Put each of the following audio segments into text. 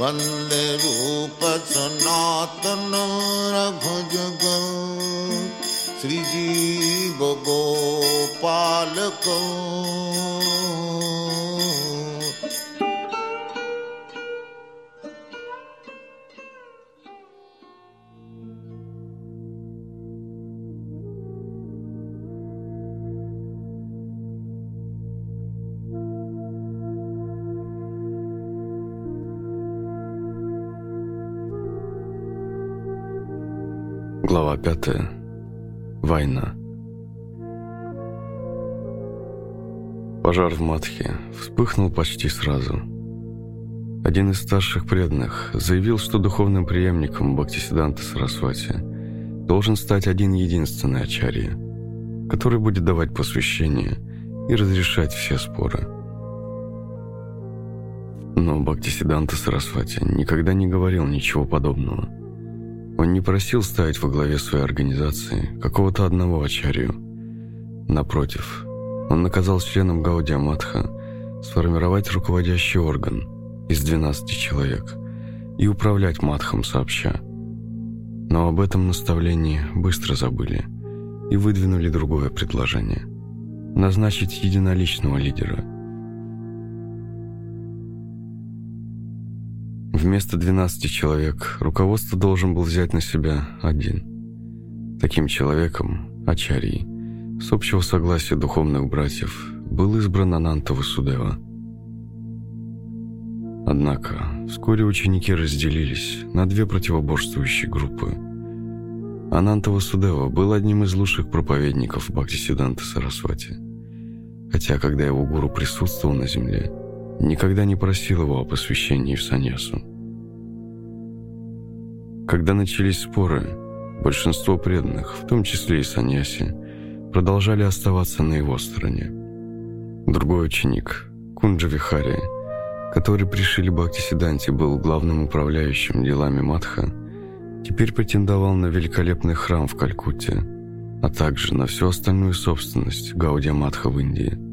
बन्दे रूप सनातन रघु रघुजग श्रीजीव गोपालको। Пятая. Война. Пожар в Матхе вспыхнул почти сразу. Один из старших преданных заявил, что духовным преемником Бхактисиданта Сарасвати должен стать один единственный Ачарья, который будет давать посвящение и разрешать все споры. Но Бхактисиданта Сарасвати никогда не говорил ничего подобного – он не просил ставить во главе своей организации какого-то одного ачарью. Напротив, он наказал членам Гаудия Матха сформировать руководящий орган из 12 человек и управлять Матхом сообща. Но об этом наставлении быстро забыли и выдвинули другое предложение – назначить единоличного лидера – Вместо 12 человек руководство должен был взять на себя один. Таким человеком, Ачарий, с общего согласия духовных братьев, был избран Ананта Васудева. Однако вскоре ученики разделились на две противоборствующие группы. Ананта Васудева был одним из лучших проповедников Бхактисиданта Сарасвати, хотя когда его гуру присутствовал на земле, никогда не просил его о посвящении в саньясу. Когда начались споры, большинство преданных, в том числе и саньяси, продолжали оставаться на его стороне. Другой ученик, Кунджа Вихари, который при Шиле Бхактисиданте был главным управляющим делами Матха, теперь претендовал на великолепный храм в Калькутте, а также на всю остальную собственность Гаудия Матха в Индии.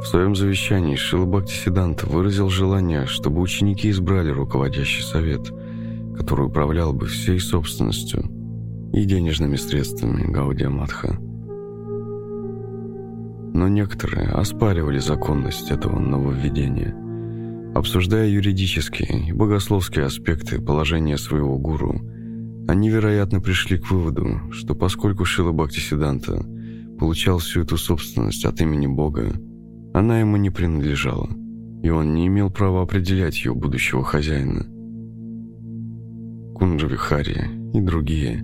В своем завещании Шила Бхактисиданта выразил желание, чтобы ученики избрали руководящий совет, который управлял бы всей собственностью и денежными средствами Гаудия Матха. Но некоторые оспаривали законность этого нововведения, обсуждая юридические и богословские аспекты положения своего гуру. Они, вероятно, пришли к выводу, что поскольку Шила Бхактисиданта получал всю эту собственность от имени Бога, она ему не принадлежала, и он не имел права определять ее будущего хозяина. Кунджавихари и другие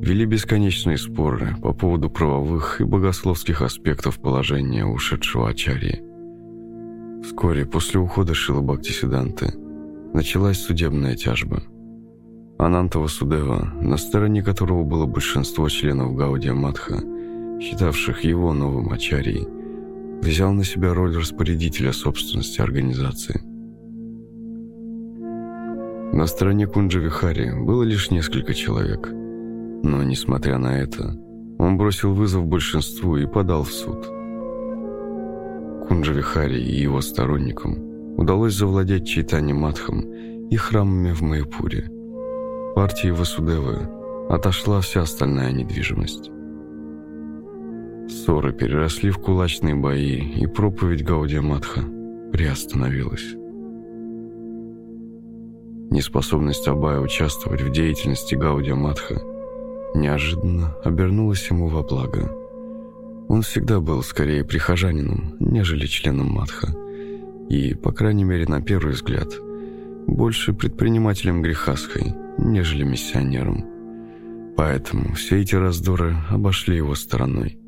вели бесконечные споры по поводу правовых и богословских аспектов положения ушедшего Ачарьи. Вскоре после ухода Шила Бхактисиданты началась судебная тяжба. Анантова Судева, на стороне которого было большинство членов Гаудия Матха, считавших его новым Ачарьей, взял на себя роль распорядителя собственности организации. На стороне Кунджа Вихари было лишь несколько человек, но, несмотря на это, он бросил вызов большинству и подал в суд. Кунджа Вихари и его сторонникам удалось завладеть Чайтани Матхом и храмами в Майпуре. Партии Васудевы отошла вся остальная недвижимость. Ссоры переросли в кулачные бои, и проповедь Гаудия Матха приостановилась. Неспособность Абая участвовать в деятельности Гаудия Матха неожиданно обернулась ему во благо. Он всегда был скорее прихожанином, нежели членом Матха, и, по крайней мере на первый взгляд, больше предпринимателем грехасхой, нежели миссионером. Поэтому все эти раздоры обошли его стороной.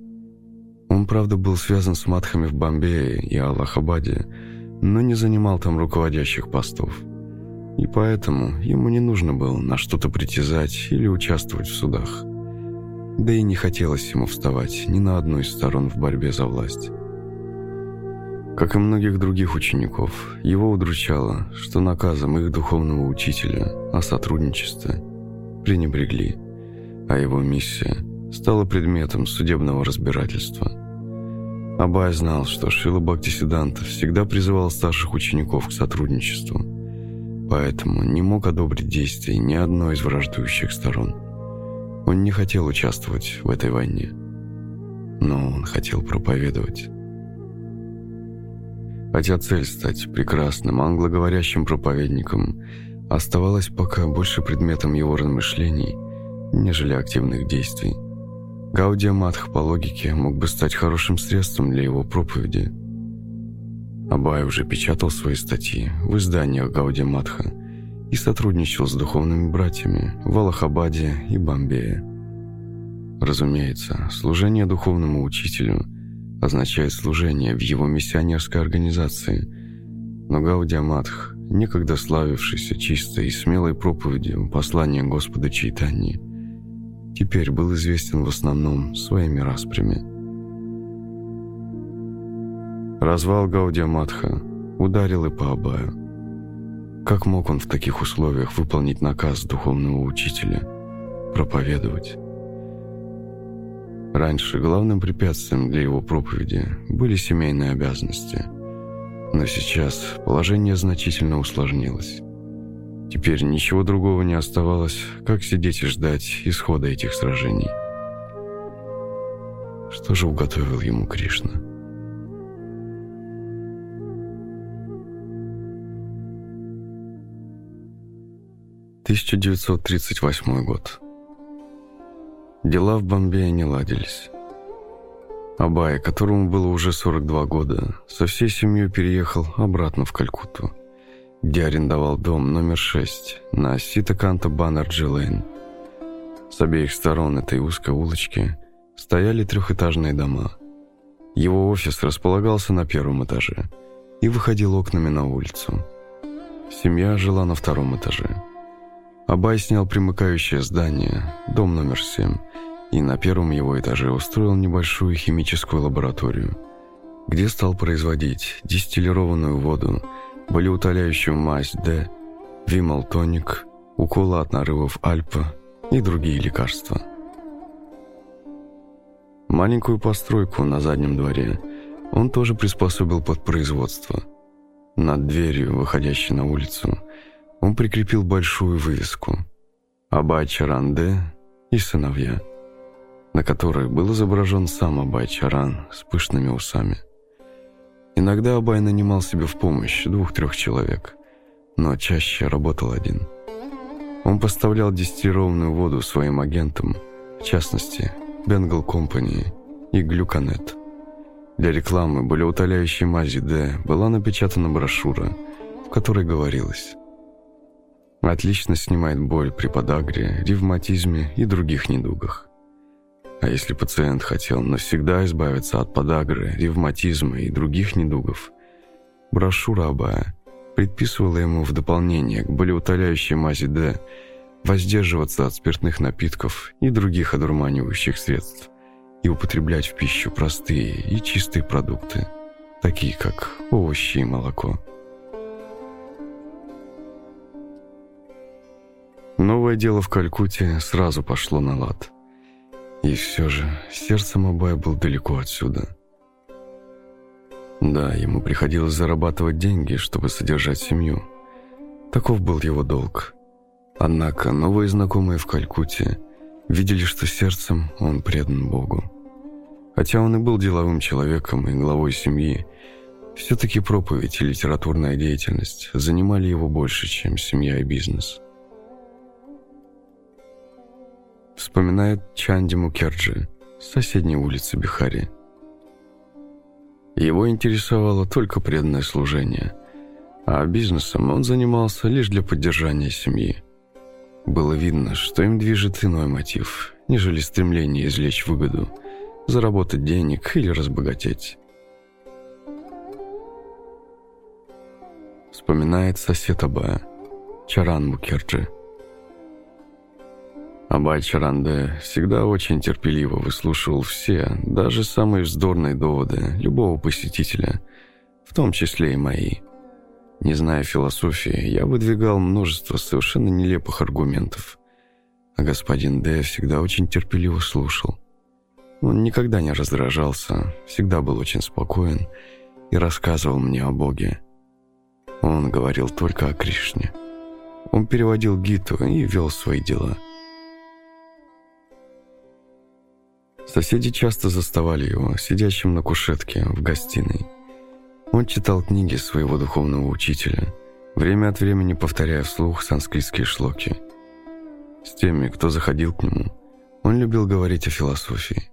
Он, правда, был связан с матхами в Бомбее и Аллахабаде, но не занимал там руководящих постов. И поэтому ему не нужно было на что-то притязать или участвовать в судах. Да и не хотелось ему вставать ни на одну из сторон в борьбе за власть. Как и многих других учеников, его удручало, что наказом их духовного учителя о сотрудничестве пренебрегли, а его миссия – стала предметом судебного разбирательства. Абай знал, что Шила Бхактисиданта всегда призывал старших учеников к сотрудничеству, поэтому не мог одобрить действий ни одной из враждующих сторон. Он не хотел участвовать в этой войне, но он хотел проповедовать. Хотя цель стать прекрасным англоговорящим проповедником оставалась пока больше предметом его размышлений, нежели активных действий. Гаудия Матх по логике мог бы стать хорошим средством для его проповеди. Абай уже печатал свои статьи в изданиях Гаудия Матха и сотрудничал с духовными братьями в Аллахабаде и Бомбее. Разумеется, служение духовному учителю означает служение в его миссионерской организации, но Гаудия Матх, некогда славившийся чистой и смелой проповедью послания Господа Чайтаньи, теперь был известен в основном своими распрями. Развал Гаудия Матха ударил и по Абаю. Как мог он в таких условиях выполнить наказ духовного учителя – проповедовать? Раньше главным препятствием для его проповеди были семейные обязанности. Но сейчас положение значительно усложнилось. Теперь ничего другого не оставалось, как сидеть и ждать исхода этих сражений. Что же уготовил ему Кришна? Тысяча девятьсот тридцать восьмой год. Дела в Бомбее не ладились. Абай, которому было уже 42 года, со всей семьей переехал обратно в Калькутту – где арендовал дом номер 6 на Ситаканта Баннерджи Лейн. С обеих сторон этой узкой улочки стояли трехэтажные дома. Его офис располагался на первом этаже и выходил окнами на улицу. Семья жила на втором этаже. Абай снял примыкающее здание, дом номер 7, и на первом его этаже устроил небольшую химическую лабораторию, где стал производить дистиллированную воду болеутоляющую мазь Д, вималтоник, уколы от нарывов Альпа и другие лекарства. Маленькую постройку на заднем дворе он тоже приспособил под производство. Над дверью, выходящей на улицу, он прикрепил большую вывеску «Абай Чаран Д и сыновья», на которой был изображен сам Абай Чаран с пышными усами. Иногда Абай нанимал себе в помощь двух-трех человек, но чаще работал один. Он поставлял дистиллированную воду своим агентам, в частности, Bengal Company и Глюканет. Для рекламы болеутоляющей мази D была напечатана брошюра, в которой говорилось «Отлично снимает боль при подагре, ревматизме и других недугах. А если пациент хотел навсегда избавиться от подагры, ревматизма и других недугов, брошюра Абая предписывала ему в дополнение к болеутоляющей мази D воздерживаться от спиртных напитков и других одурманивающих средств и употреблять в пищу простые и чистые продукты, такие как овощи и молоко. Новое дело в Калькутте сразу пошло на лад – и все же сердце Мабая был далеко отсюда. Да, ему приходилось зарабатывать деньги, чтобы содержать семью. Таков был его долг. Однако новые знакомые в Калькутте видели, что сердцем он предан Богу. Хотя он и был деловым человеком и главой семьи, все-таки проповедь и литературная деятельность занимали его больше, чем семья и бизнес. Вспоминает Чанди Мукерджи с соседней улицы Бихари. Его интересовало только преданное служение, а бизнесом он занимался лишь для поддержания семьи. Было видно, что им движет иной мотив, нежели стремление извлечь выгоду, заработать денег или разбогатеть. Вспоминает сосед Абая, Чаран Мукерджи. Абай Чаранде всегда очень терпеливо выслушивал все, даже самые вздорные доводы любого посетителя, в том числе и мои. Не зная философии, я выдвигал множество совершенно нелепых аргументов, а господин Д всегда очень терпеливо слушал. Он никогда не раздражался, всегда был очень спокоен и рассказывал мне о Боге. Он говорил только о Кришне. Он переводил Гиту и вел свои дела. Соседи часто заставали его, сидящим на кушетке в гостиной. Он читал книги своего духовного учителя, время от времени повторяя вслух санскритские шлоки. С теми, кто заходил к нему, он любил говорить о философии.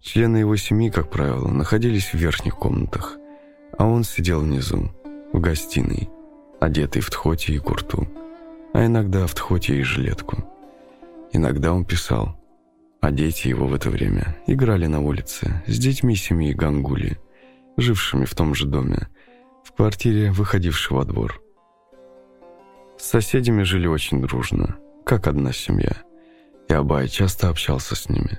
Члены его семьи, как правило, находились в верхних комнатах, а он сидел внизу, в гостиной, одетый в тхоти и курту, а иногда в тхоти и жилетку. Иногда он писал, а дети его в это время играли на улице с детьми семьи Гангули, жившими в том же доме, в квартире, выходившей во двор. С соседями жили очень дружно, как одна семья, и Абай часто общался с ними.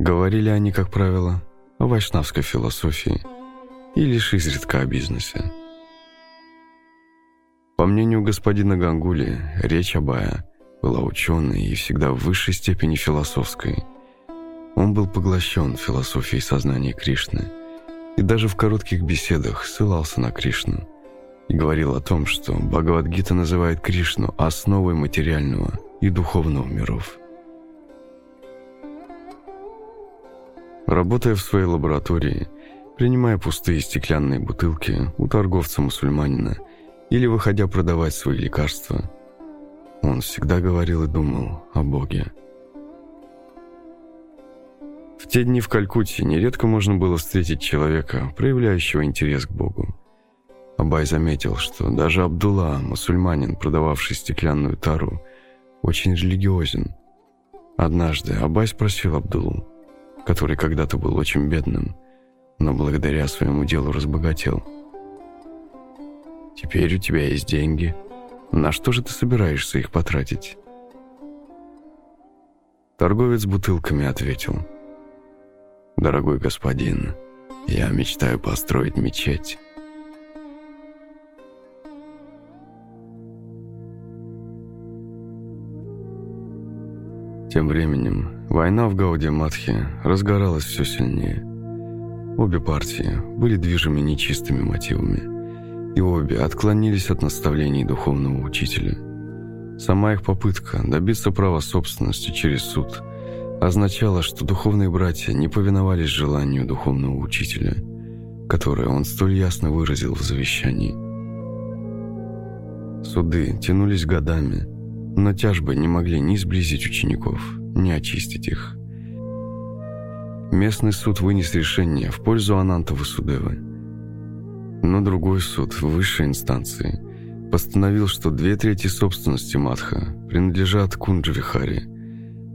Говорили они, как правило, о вайшнавской философии и лишь изредка о бизнесе. По мнению господина Гангули, речь Абая была ученой и всегда в высшей степени философской. Он был поглощен философией сознания Кришны и даже в коротких беседах ссылался на Кришну и говорил о том, что Бхагавадгита называет Кришну основой материального и духовного миров. Работая в своей лаборатории, принимая пустые стеклянные бутылки у торговца-мусульманина – или выходя продавать свои лекарства. Он всегда говорил и думал о Боге. В те дни в Калькутте нередко можно было встретить человека, проявляющего интерес к Богу. Абай заметил, что даже Абдулла, мусульманин, продававший стеклянную тару, очень религиозен. Однажды Абай спросил Абдуллу, который когда-то был очень бедным, но благодаря своему делу разбогател – Теперь у тебя есть деньги. На что же ты собираешься их потратить?» Торговец бутылками ответил. «Дорогой господин, я мечтаю построить мечеть». Тем временем война в Гауде-Матхе разгоралась все сильнее. Обе партии были движимы нечистыми мотивами – и обе отклонились от наставлений духовного учителя. Сама их попытка добиться права собственности через суд означала, что духовные братья не повиновались желанию духовного учителя, которое он столь ясно выразил в завещании. Суды тянулись годами, но тяжбы не могли ни сблизить учеников, ни очистить их. Местный суд вынес решение в пользу Ананта Васудевы – но другой суд высшей инстанции постановил, что две трети собственности Матха принадлежат Кунджавихари,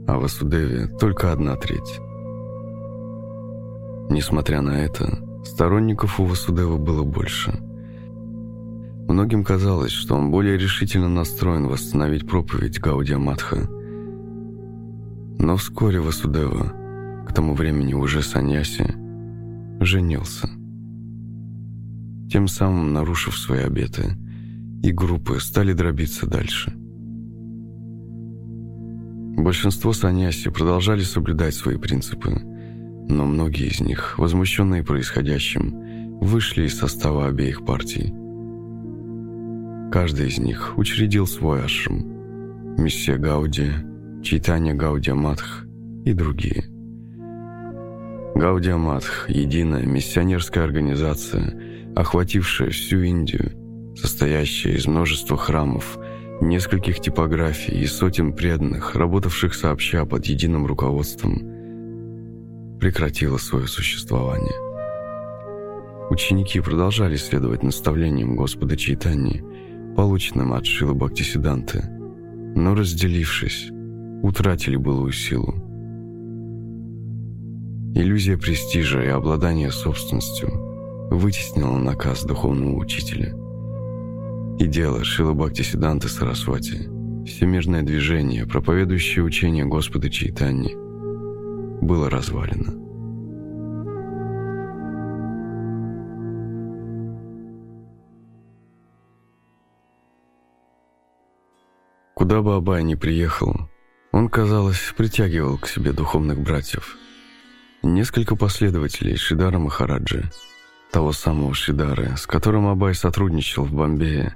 а Васудеве только одна треть. Несмотря на это, сторонников у Васудева было больше. Многим казалось, что он более решительно настроен восстановить проповедь Гаудия Матха. Но вскоре Васудева, к тому времени уже саньяси, женился тем самым нарушив свои обеты, и группы стали дробиться дальше. Большинство саньяси продолжали соблюдать свои принципы, но многие из них, возмущенные происходящим, вышли из состава обеих партий. Каждый из них учредил свой ашрам, Миссия Гаудия, Чайтанья Гаудия Матх и другие. Гаудия Матх – единая миссионерская организация – охватившая всю Индию, состоящая из множества храмов, нескольких типографий и сотен преданных, работавших сообща под единым руководством, прекратила свое существование. Ученики продолжали следовать наставлениям Господа Чайтани, полученным от Шилы Бхактисиданты, но, разделившись, утратили былую силу. Иллюзия престижа и обладания собственностью – вытеснила наказ духовного учителя. И дело Шила Бхакти Сиданты Сарасвати, всемирное движение, проповедующее учение Господа Чайтани, было развалено. Куда бы Абай ни приехал, он, казалось, притягивал к себе духовных братьев. Несколько последователей Шидара Махараджи, того самого Шидары, с которым Абай сотрудничал в Бомбее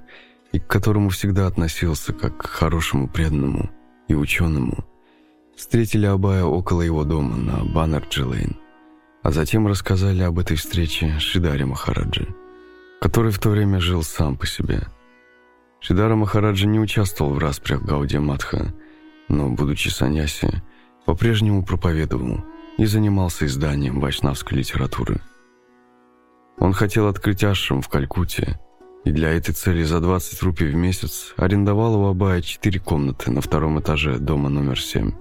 и к которому всегда относился как к хорошему преданному и ученому, встретили Абая около его дома на Баннерджи-Лейн, а затем рассказали об этой встрече Шидаре Махараджи, который в то время жил сам по себе. Шидара Махараджи не участвовал в распрях Гаудия Матха, но, будучи саньяси, по-прежнему проповедовал и занимался изданием вайшнавской литературы. Он хотел открыть ашрам в Калькутте, и для этой цели за 20 рупий в месяц арендовал у Абая четыре комнаты на втором этаже дома номер 7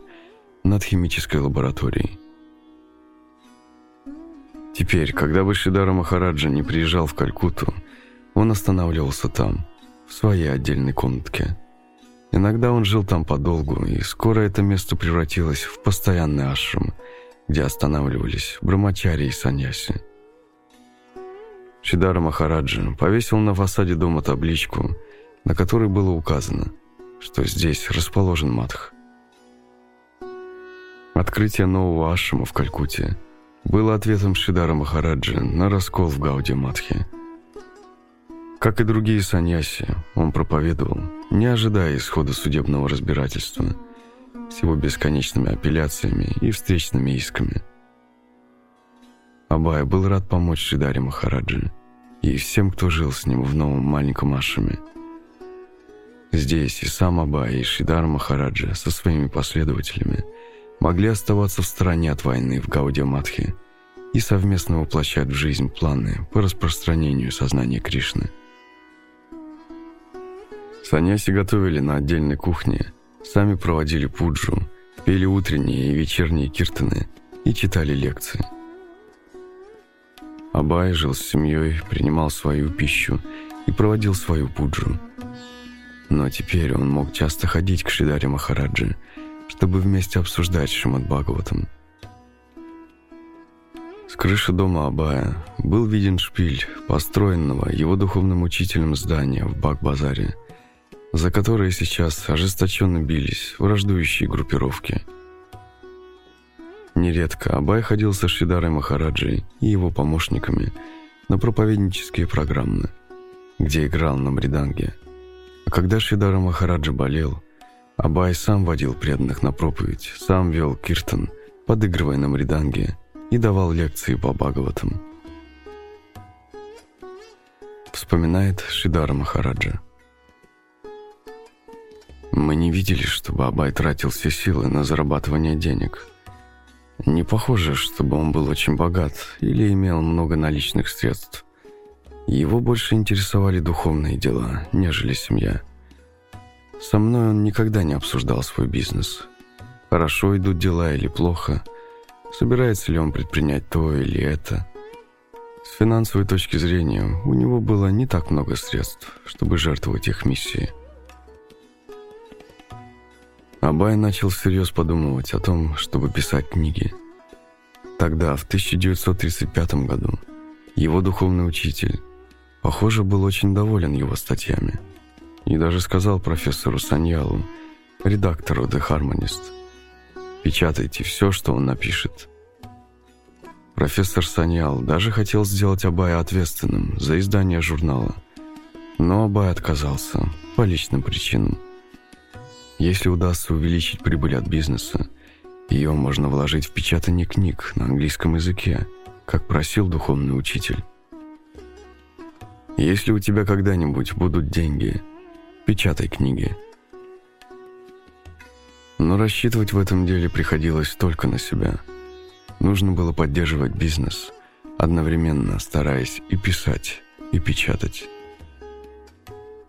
над химической лабораторией. Теперь, когда бы Шидара Махараджа не приезжал в Калькутту, он останавливался там, в своей отдельной комнатке. Иногда он жил там подолгу, и скоро это место превратилось в постоянный ашрам, где останавливались брамачари и саньяси. Шидара Махараджа повесил на фасаде дома табличку, на которой было указано, что здесь расположен Матх. Открытие нового ашрама в Калькутте было ответом Шидара Махараджа на раскол в Гауди Матхе. Как и другие саньяси, он проповедовал, не ожидая исхода судебного разбирательства, с его бесконечными апелляциями и встречными исками. Абай был рад помочь Шидаре Махараджи и всем, кто жил с ним в новом маленьком ашраме. Здесь и сам Абай, и Шидар Махараджа со своими последователями могли оставаться в стороне от войны в Гаудия-Матхе и совместно воплощать в жизнь планы по распространению сознания Кришны. Саньяси готовили на отдельной кухне, сами проводили пуджу, пели утренние и вечерние киртаны и читали лекции – Абай жил с семьей, принимал свою пищу и проводил свою пуджу. Но теперь он мог часто ходить к Шидаре Махараджи, чтобы вместе обсуждать Шримад Бхагаватам. С крыши дома Абая был виден шпиль, построенного его духовным учителем здания в Бак-базаре, за которое сейчас ожесточенно бились враждующие группировки – Нередко Абай ходил со Шидарой Махараджей и его помощниками на проповеднические программы, где играл на мриданге. А когда Шидара Махараджа болел, Абай сам водил преданных на проповедь, сам вел киртан, подыгрывая на мриданге и давал лекции по Бхагаватам. Вспоминает Шидара Махараджа. Мы не видели, чтобы Абай тратил все силы на зарабатывание денег – не похоже, чтобы он был очень богат или имел много наличных средств. Его больше интересовали духовные дела, нежели семья. Со мной он никогда не обсуждал свой бизнес. Хорошо идут дела или плохо, собирается ли он предпринять то или это. С финансовой точки зрения у него было не так много средств, чтобы жертвовать их миссией. Абай начал всерьез подумывать о том, чтобы писать книги. Тогда, в 1935 году, его духовный учитель, похоже, был очень доволен его статьями и даже сказал профессору Саньялу, редактору The Harmonist, «Печатайте все, что он напишет». Профессор Саньял даже хотел сделать Абая ответственным за издание журнала, но Абай отказался по личным причинам – если удастся увеличить прибыль от бизнеса, ее можно вложить в печатание книг на английском языке, как просил духовный учитель. Если у тебя когда-нибудь будут деньги, печатай книги. Но рассчитывать в этом деле приходилось только на себя. Нужно было поддерживать бизнес, одновременно стараясь и писать, и печатать.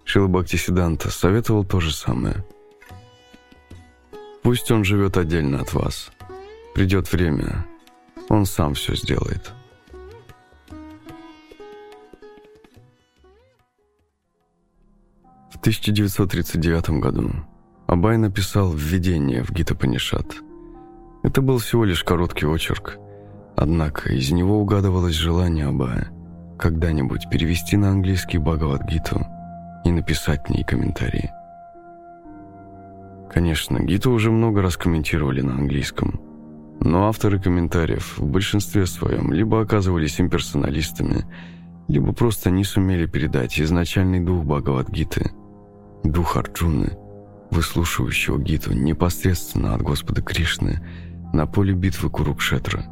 Шила Бхактисиданта советовал то же самое – Пусть он живет отдельно от вас. Придет время, он сам все сделает. В 1939 году Абай написал введение в Гита-Панишат. Это был всего лишь короткий очерк, однако из него угадывалось желание Абая когда-нибудь перевести на английский Бхагавад-гиту и написать к ней комментарии. Конечно, Гиту уже много раз комментировали на английском, Но авторы комментариев в большинстве своем либо оказывались имперсоналистами, либо просто не сумели передать изначальный дух Бхагавадгиты, дух Арджуны, выслушивающего Гиту непосредственно от Господа Кришны на поле битвы Курукшетра.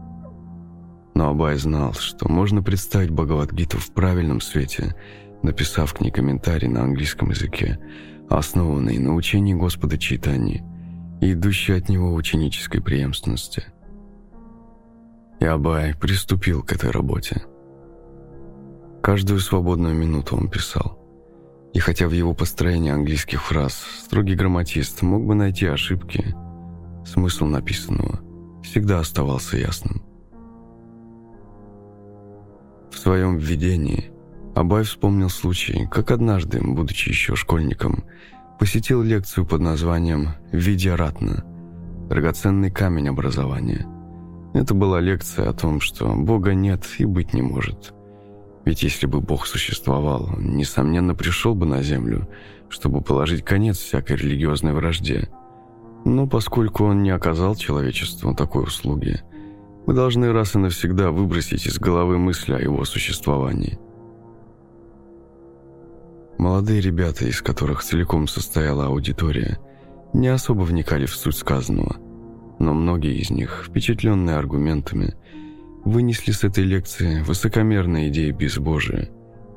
Но Абай знал, что можно представить Бхагавадгиту в правильном свете, написав к ней комментарий на английском языке, основанный на учении Господа Чайтани и идущий от него ученической преемственности – и Абай приступил к этой работе. Каждую свободную минуту он писал. И хотя в его построении английских фраз строгий грамматист мог бы найти ошибки, смысл написанного всегда оставался ясным. В своем введении Абай вспомнил случай, как однажды, будучи еще школьником, посетил лекцию под названием «Видя ратна» – драгоценный камень образования – это была лекция о том, что Бога нет и быть не может. Ведь если бы Бог существовал, он, несомненно, пришел бы на землю, чтобы положить конец всякой религиозной вражде. Но поскольку он не оказал человечеству такой услуги, мы должны раз и навсегда выбросить из головы мысли о его существовании. Молодые ребята, из которых целиком состояла аудитория, не особо вникали в суть сказанного – но многие из них, впечатленные аргументами, вынесли с этой лекции высокомерные идеи безбожия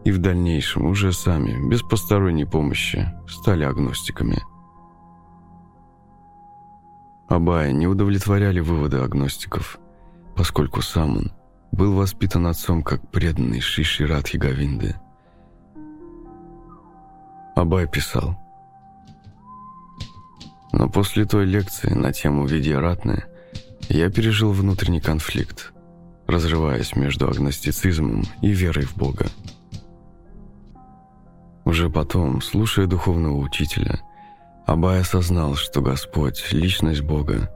и в дальнейшем уже сами, без посторонней помощи, стали агностиками. Абая не удовлетворяли выводы агностиков, поскольку сам он был воспитан отцом как преданный Шиши Радхи Гавинды. Абай писал – но после той лекции на тему «Виде ратное» я пережил внутренний конфликт, разрываясь между агностицизмом и верой в Бога. Уже потом, слушая духовного учителя, Абай осознал, что Господь, личность Бога,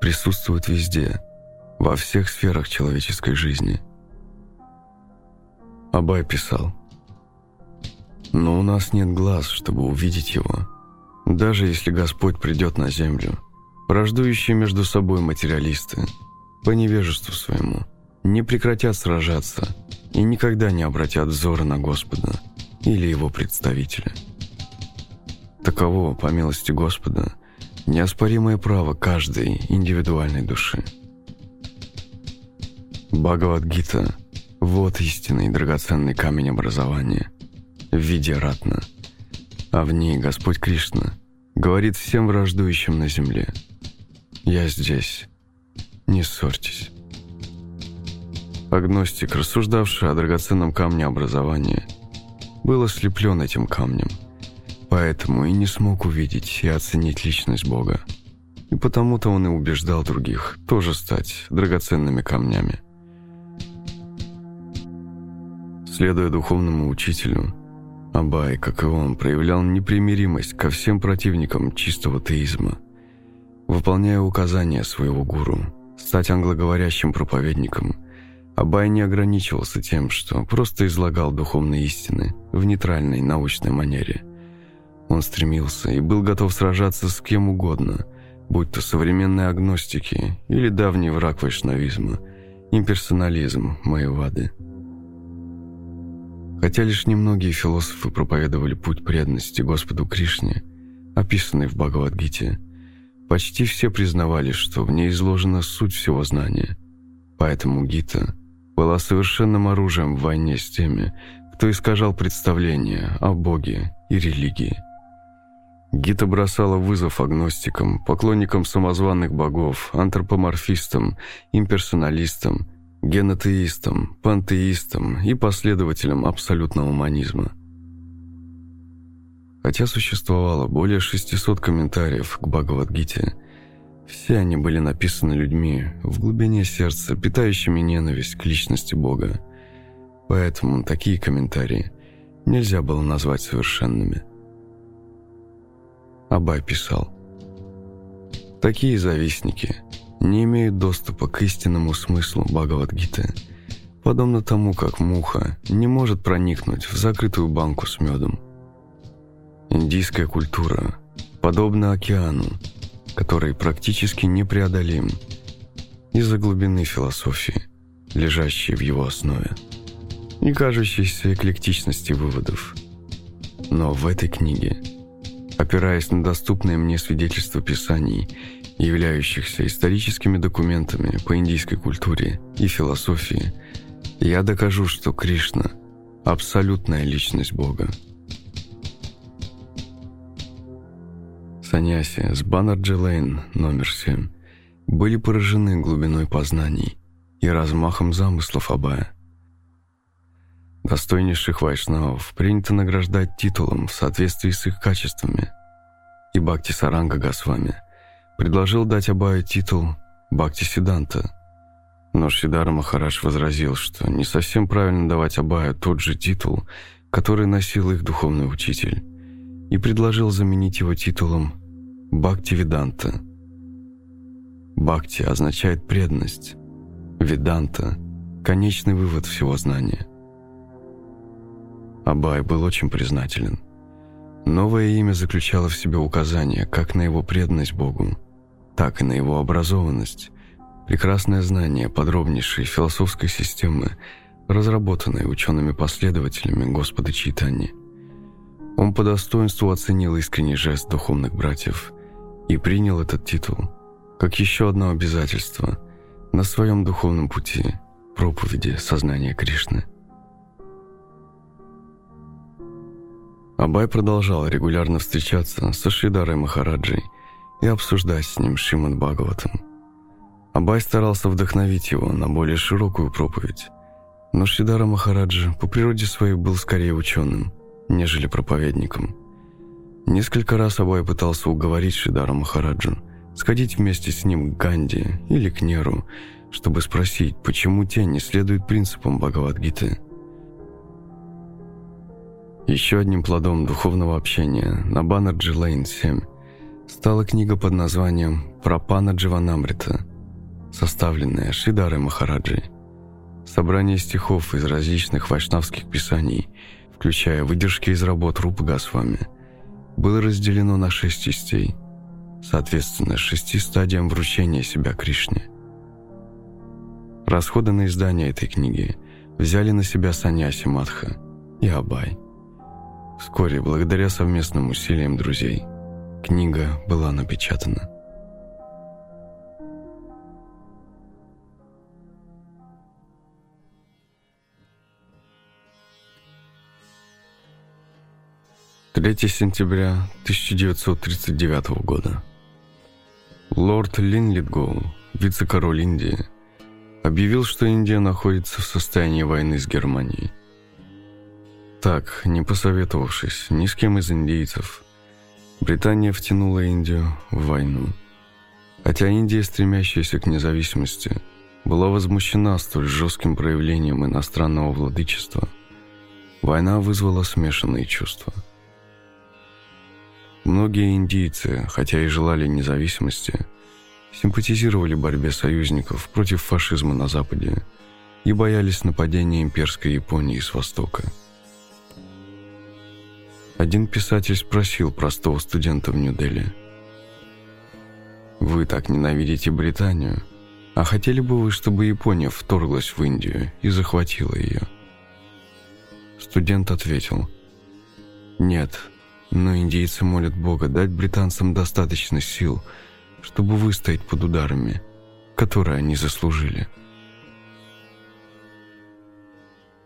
присутствует везде, во всех сферах человеческой жизни. Абай писал, «Но у нас нет глаз, чтобы увидеть Его, даже если Господь придет на землю, враждующие между собой материалисты, по невежеству своему, не прекратят сражаться и никогда не обратят взоры на Господа или его представителя. Таково, по милости Господа, неоспоримое право каждой индивидуальной души. Бхагавадгита – вот истинный драгоценный камень образования в виде ратна – а в ней Господь Кришна говорит всем враждующим на земле «Я здесь, не ссорьтесь». Агностик, рассуждавший о драгоценном камне образования, был ослеплен этим камнем, поэтому и не смог увидеть и оценить личность Бога. И потому-то он и убеждал других тоже стать драгоценными камнями. Следуя духовному учителю, Абай, как и он, проявлял непримиримость ко всем противникам чистого теизма. Выполняя указания своего гуру стать англоговорящим проповедником, Абай не ограничивался тем, что просто излагал духовные истины в нейтральной научной манере. Он стремился и был готов сражаться с кем угодно, будь то современные агностики или давний враг вайшнавизма, имперсонализм Майявады. Хотя лишь немногие философы проповедовали путь преданности Господу Кришне, описанный в Бхагавадгите, почти все признавали, что в ней изложена суть всего знания. Поэтому Гита была совершенным оружием в войне с теми, кто искажал представления о Боге и религии. Гита бросала вызов агностикам, поклонникам самозванных богов, антропоморфистам, имперсоналистам – генотеистом, пантеистом и последователем абсолютного манизма. Хотя существовало более 600 комментариев к Бхагавадгите, все они были написаны людьми в глубине сердца, питающими ненависть к личности Бога. Поэтому такие комментарии нельзя было назвать совершенными. Абай писал, «Такие завистники – не имеют доступа к истинному смыслу Бхагавадгиты, подобно тому, как муха не может проникнуть в закрытую банку с медом. Индийская культура подобна океану, который практически непреодолим, из-за глубины философии, лежащей в его основе, и кажущейся эклектичности выводов. Но в этой книге, опираясь на доступные мне свидетельства писаний, являющихся историческими документами по индийской культуре и философии, я докажу, что Кришна – абсолютная личность Бога. Саньяси с Баннерджи Лейн номер 7 были поражены глубиной познаний и размахом замыслов Абая. Достойнейших вайшнавов принято награждать титулом в соответствии с их качествами, и Бхакти Саранга Госвами предложил дать Абаю титул Бхакти Сиданта. Но Шидара Махарадж возразил, что не совсем правильно давать Абаю тот же титул, который носил их духовный учитель, и предложил заменить его титулом Бхакти Виданта. Бхакти означает преданность, Виданта – конечный вывод всего знания. Абай был очень признателен. Новое имя заключало в себе указание как на его преданность Богу, так и на его образованность, прекрасное знание подробнейшей философской системы, разработанной учеными-последователями Господа Чайтани. Он по достоинству оценил искренний жест духовных братьев и принял этот титул как еще одно обязательство на своем духовном пути проповеди сознания Кришны. Абай продолжал регулярно встречаться со Шидарой Махараджей и обсуждать с ним Шримад Бхагаватам. Абай старался вдохновить его на более широкую проповедь, но Шидара Махараджа по природе своей был скорее ученым, нежели проповедником – Несколько раз Абай пытался уговорить Шидара Махараджу сходить вместе с ним к Ганди или к Неру, чтобы спросить, почему те не следуют принципам Бхагавадгиты. Еще одним плодом духовного общения на Баннерджи Лейн 7 стала книга под названием «Прапана Дживанамрита», составленная Шидарой Махараджей. Собрание стихов из различных вайшнавских писаний, включая выдержки из работ Рупы Госвами – было разделено на шесть частей, соответственно, шести стадиям вручения себя Кришне. Расходы на издание этой книги взяли на себя Саньяси Мадха и Абай. Вскоре, благодаря совместным усилиям друзей, книга была напечатана. 3 сентября 1939 года. Лорд Линлитгоу, вице-король Индии, объявил, что Индия находится в состоянии войны с Германией. Так, не посоветовавшись ни с кем из индейцев, Британия втянула Индию в войну. Хотя Индия, стремящаяся к независимости, была возмущена столь жестким проявлением иностранного владычества, война вызвала смешанные чувства – Многие индийцы, хотя и желали независимости, симпатизировали борьбе союзников против фашизма на Западе и боялись нападения имперской Японии с Востока. Один писатель спросил простого студента в Нью-Дели. «Вы так ненавидите Британию, а хотели бы вы, чтобы Япония вторглась в Индию и захватила ее?» Студент ответил, «Нет, но индейцы молят Бога дать британцам достаточно сил, чтобы выстоять под ударами, которые они заслужили.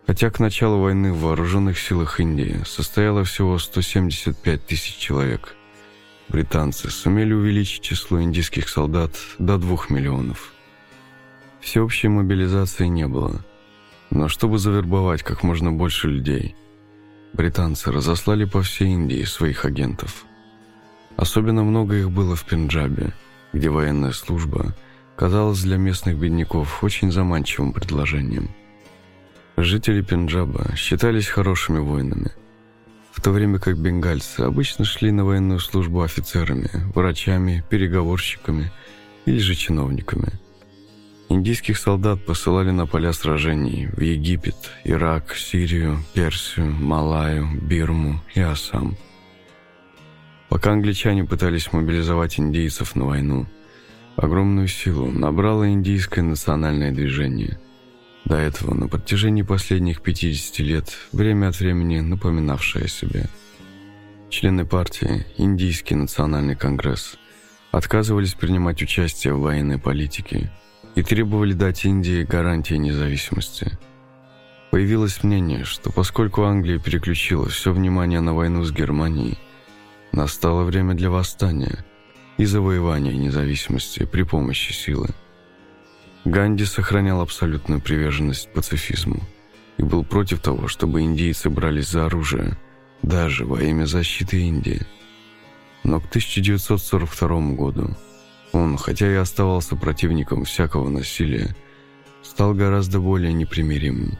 Хотя к началу войны в вооруженных силах Индии состояло всего 175 тысяч человек, британцы сумели увеличить число индийских солдат до 2 миллионов. Всеобщей мобилизации не было, но чтобы завербовать как можно больше людей – Британцы разослали по всей Индии своих агентов. Особенно много их было в Пенджабе, где военная служба казалась для местных бедняков очень заманчивым предложением. Жители Пенджаба считались хорошими воинами, в то время как бенгальцы обычно шли на военную службу офицерами, врачами, переговорщиками или же чиновниками – Индийских солдат посылали на поля сражений в Египет, Ирак, Сирию, Персию, Малаю, Бирму и Ассам. Пока англичане пытались мобилизовать индейцев на войну, Огромную силу набрало индийское национальное движение. До этого на протяжении последних 50 лет время от времени напоминавшее о себе. Члены партии Индийский национальный конгресс отказывались принимать участие в военной политике и требовали дать Индии гарантии независимости. Появилось мнение, что поскольку Англия переключила все внимание на войну с Германией, настало время для восстания и завоевания независимости при помощи силы. Ганди сохранял абсолютную приверженность пацифизму и был против того, чтобы индейцы брались за оружие, даже во имя защиты Индии. Но к 1942 году он, хотя и оставался противником всякого насилия, стал гораздо более непримиримым.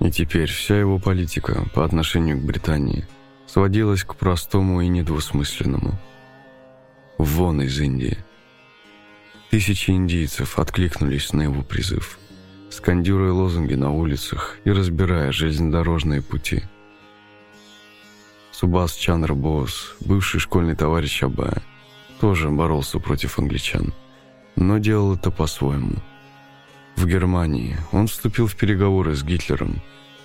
И теперь вся его политика по отношению к Британии сводилась к простому и недвусмысленному. Вон из Индии. Тысячи индийцев откликнулись на его призыв, скандируя лозунги на улицах и разбирая железнодорожные пути. Субас Чандра Боус, бывший школьный товарищ Абая, тоже боролся против англичан, но делал это по-своему. В Германии он вступил в переговоры с Гитлером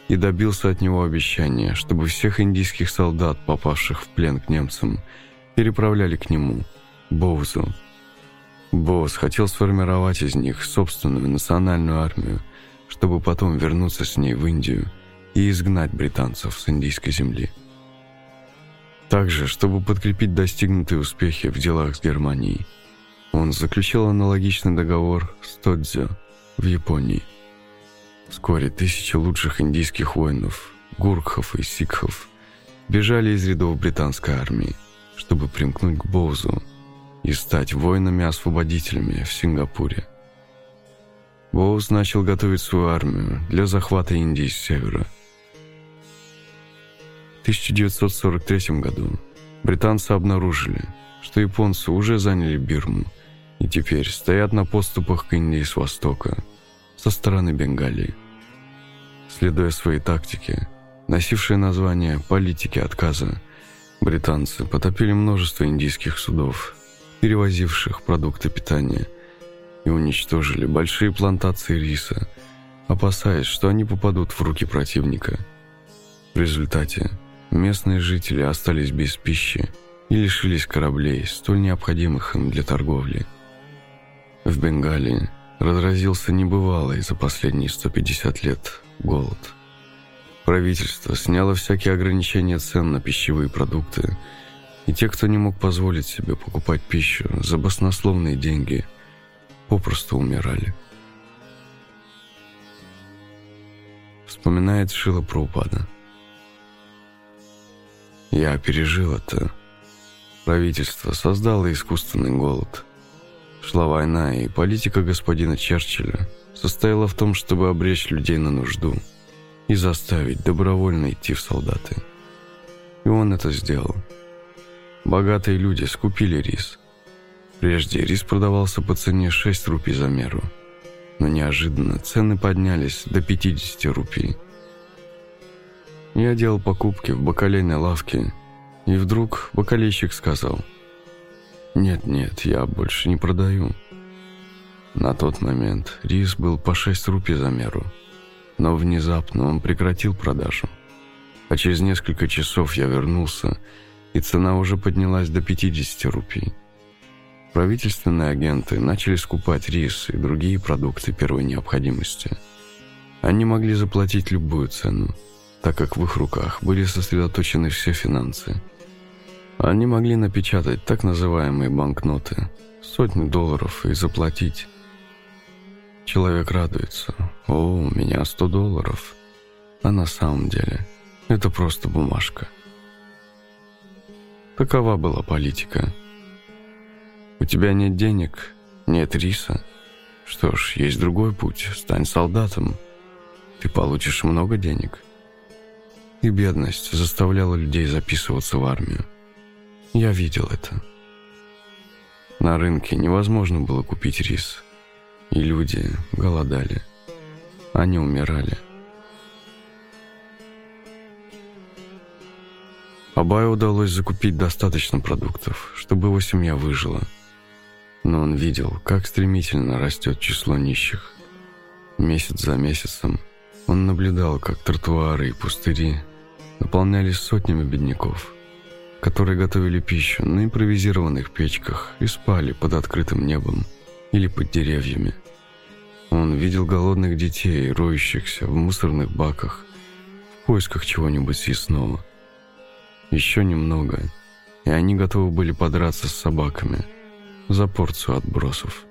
и добился от него обещания, чтобы всех индийских солдат, попавших в плен к немцам, переправляли к нему, Боузу. Боуз хотел сформировать из них собственную национальную армию, чтобы потом вернуться с ней в Индию и изгнать британцев с индийской земли. Также, чтобы подкрепить достигнутые успехи в делах с Германией, он заключил аналогичный договор с Тодзё в Японии. Вскоре тысячи лучших индийских воинов, гуркхов и сикхов, бежали из рядов британской армии, чтобы примкнуть к Боузу и стать воинами-освободителями в Сингапуре. Боуз начал готовить свою армию для захвата Индии с севера – 1943 году британцы обнаружили, что японцы уже заняли Бирму и теперь стоят на поступах к Индии с востока, со стороны Бенгалии. Следуя своей тактике, носившей название «политики отказа», британцы потопили множество индийских судов, перевозивших продукты питания, и уничтожили большие плантации риса, опасаясь, что они попадут в руки противника. В результате Местные жители остались без пищи и лишились кораблей, столь необходимых им для торговли. В Бенгалии разразился небывалый за последние 150 лет голод. Правительство сняло всякие ограничения цен на пищевые продукты, и те, кто не мог позволить себе покупать пищу за баснословные деньги, попросту умирали. Вспоминает Шила Праупада. Я пережил это. Правительство создало искусственный голод. Шла война, и политика господина Черчилля состояла в том, чтобы обречь людей на нужду и заставить добровольно идти в солдаты. И он это сделал. Богатые люди скупили рис. Прежде рис продавался по цене 6 рупий за меру, но неожиданно цены поднялись до 50 рупий – я делал покупки в бакалейной лавке, и вдруг бакалейщик сказал, «Нет-нет, я больше не продаю». На тот момент рис был по 6 рупий за меру, но внезапно он прекратил продажу. А через несколько часов я вернулся, и цена уже поднялась до 50 рупий. Правительственные агенты начали скупать рис и другие продукты первой необходимости. Они могли заплатить любую цену, так как в их руках были сосредоточены все финансы. Они могли напечатать так называемые банкноты, сотни долларов и заплатить. Человек радуется. «О, у меня 100 долларов». А на самом деле это просто бумажка. Такова была политика. У тебя нет денег, нет риса. Что ж, есть другой путь. Стань солдатом. Ты получишь много денег – и бедность заставляла людей записываться в армию. Я видел это. На рынке невозможно было купить рис, и люди голодали. Они умирали. Абаю удалось закупить достаточно продуктов, чтобы его семья выжила. Но он видел, как стремительно растет число нищих. Месяц за месяцем он наблюдал, как тротуары и пустыри наполнялись сотнями бедняков, которые готовили пищу на импровизированных печках и спали под открытым небом или под деревьями. Он видел голодных детей, роющихся в мусорных баках в поисках чего-нибудь съестного. Еще немного, и они готовы были подраться с собаками за порцию отбросов.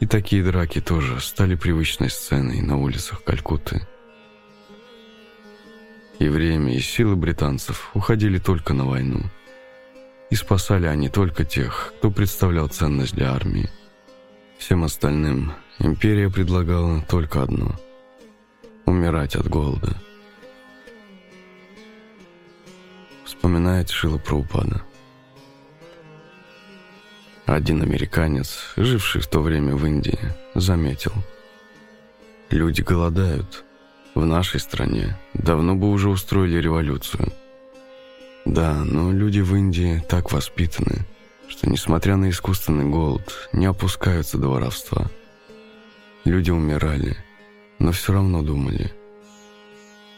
И такие драки тоже стали привычной сценой на улицах Калькутты. И время, и силы британцев уходили только на войну. И спасали они только тех, кто представлял ценность для армии. Всем остальным империя предлагала только одно – умирать от голода. Вспоминает Шила Праупада. Один американец, живший в то время в Индии, заметил. Люди голодают. В нашей стране давно бы уже устроили революцию. Да, но люди в Индии так воспитаны, что, несмотря на искусственный голод, не опускаются до воровства. Люди умирали, но все равно думали,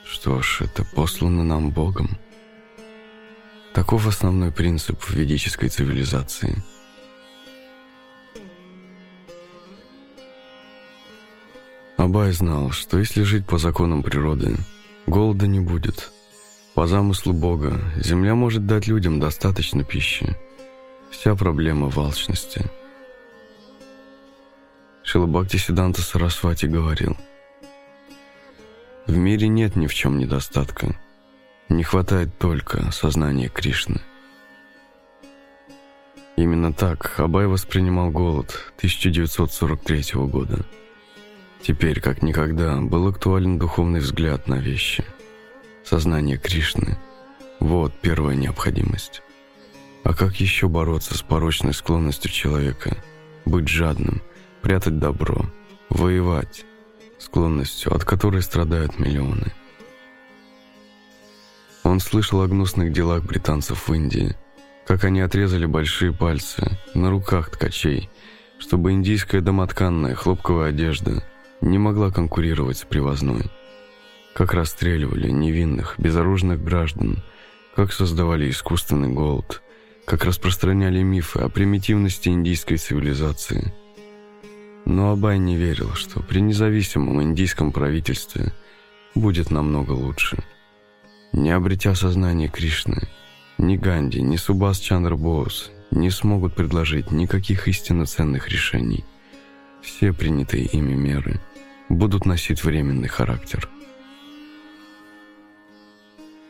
что ж, это послано нам Богом. Таков основной принцип ведической цивилизации – Абай знал, что если жить по законам природы, голода не будет. По замыслу Бога, земля может дать людям достаточно пищи. Вся проблема в алчности. Шилабхакти Сиданта Сарасвати говорил, «В мире нет ни в чем недостатка. Не хватает только сознания Кришны». Именно так Абай воспринимал голод 1943 года – Теперь, как никогда, был актуален духовный взгляд на вещи. Сознание Кришны – вот первая необходимость. А как еще бороться с порочной склонностью человека? Быть жадным, прятать добро, воевать, склонностью, от которой страдают миллионы. Он слышал о гнусных делах британцев в Индии, как они отрезали большие пальцы на руках ткачей, чтобы индийская домотканная хлопковая одежда не могла конкурировать с привозной. Как расстреливали невинных, безоружных граждан, как создавали искусственный голод, как распространяли мифы о примитивности индийской цивилизации. Но Абай не верил, что при независимом индийском правительстве будет намного лучше. Не обретя сознание Кришны, ни Ганди, ни Субас Чандра Боус не смогут предложить никаких истинно ценных решений. Все принятые ими меры – будут носить временный характер.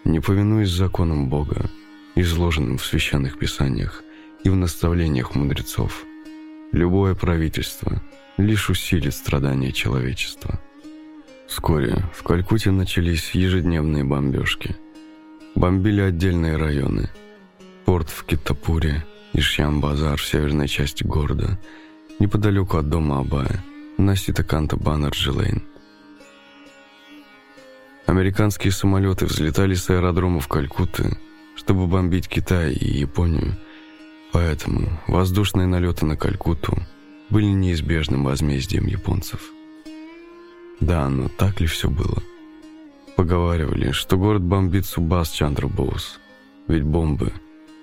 Не повинуясь законам Бога, изложенным в священных писаниях и в наставлениях мудрецов, любое правительство лишь усилит страдания человечества. Вскоре в Калькутте начались ежедневные бомбежки. Бомбили отдельные районы. Порт в Китапуре и Шьям-базар в северной части города, неподалеку от дома Абая – на Ситаканта Баннерджи Лейн. Американские самолеты взлетали с аэродромов Калькутты, чтобы бомбить Китай и Японию, поэтому воздушные налеты на Калькутту были неизбежным возмездием японцев. Да, но так ли все было? Поговаривали, что город бомбит Субас Чандра Боус, ведь бомбы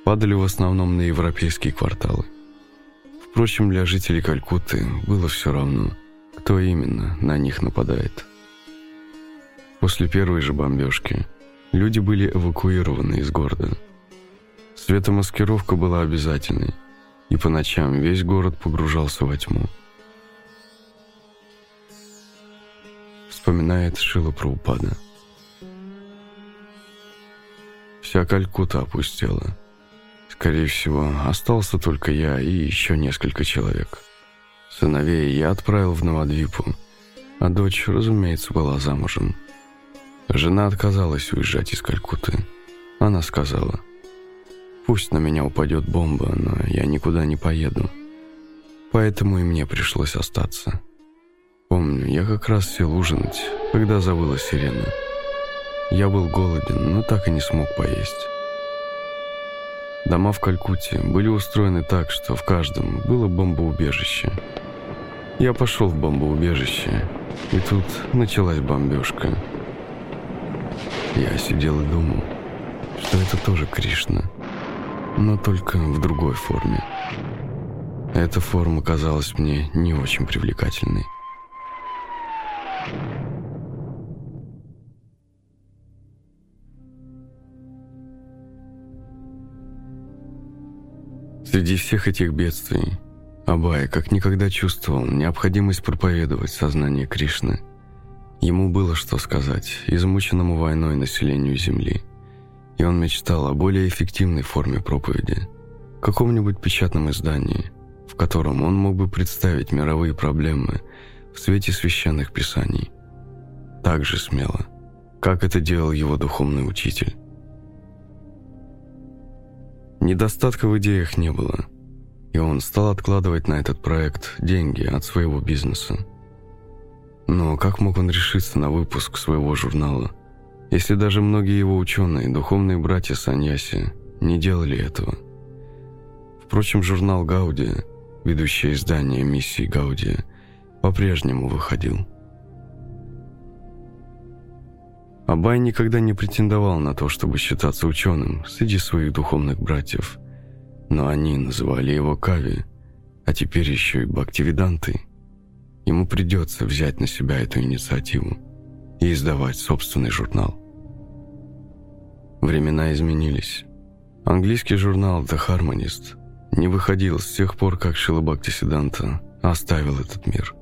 падали в основном на европейские кварталы. Впрочем, для жителей Калькутты было все равно – кто именно на них нападает. После первой же бомбежки люди были эвакуированы из города. Светомаскировка была обязательной, и по ночам весь город погружался во тьму. Вспоминает Шила Праупада. Вся Калькута опустела. Скорее всего, остался только я и еще несколько человек. Сыновей я отправил в Новодвипу, а дочь, разумеется, была замужем. Жена отказалась уезжать из Калькутты. Она сказала, «Пусть на меня упадет бомба, но я никуда не поеду». Поэтому и мне пришлось остаться. Помню, я как раз сел ужинать, когда завыла сирена. Я был голоден, но так и не смог поесть. Дома в Калькутте были устроены так, что в каждом было бомбоубежище. Я пошел в бомбоубежище, и тут началась бомбежка. Я сидел и думал, что это тоже Кришна, но только в другой форме. Эта форма казалась мне не очень привлекательной. Среди всех этих бедствий Абай как никогда чувствовал необходимость проповедовать сознание Кришны. Ему было что сказать измученному войной населению Земли, и он мечтал о более эффективной форме проповеди, каком-нибудь печатном издании, в котором он мог бы представить мировые проблемы в свете священных писаний. Так же смело, как это делал его духовный учитель. Недостатка в идеях не было, и он стал откладывать на этот проект деньги от своего бизнеса. Но как мог он решиться на выпуск своего журнала, если даже многие его ученые, духовные братья Саньяси, не делали этого? Впрочем, журнал «Гаудия», ведущее издание миссии «Гаудия», по-прежнему выходил. Абай никогда не претендовал на то, чтобы считаться ученым среди своих духовных братьев, но они называли его Кави, а теперь еще и Бхактивидантой. Ему придется взять на себя эту инициативу и издавать собственный журнал. Времена изменились. Английский журнал The Harmonist не выходил с тех пор, как Шила Бхактисиданта оставил этот мир.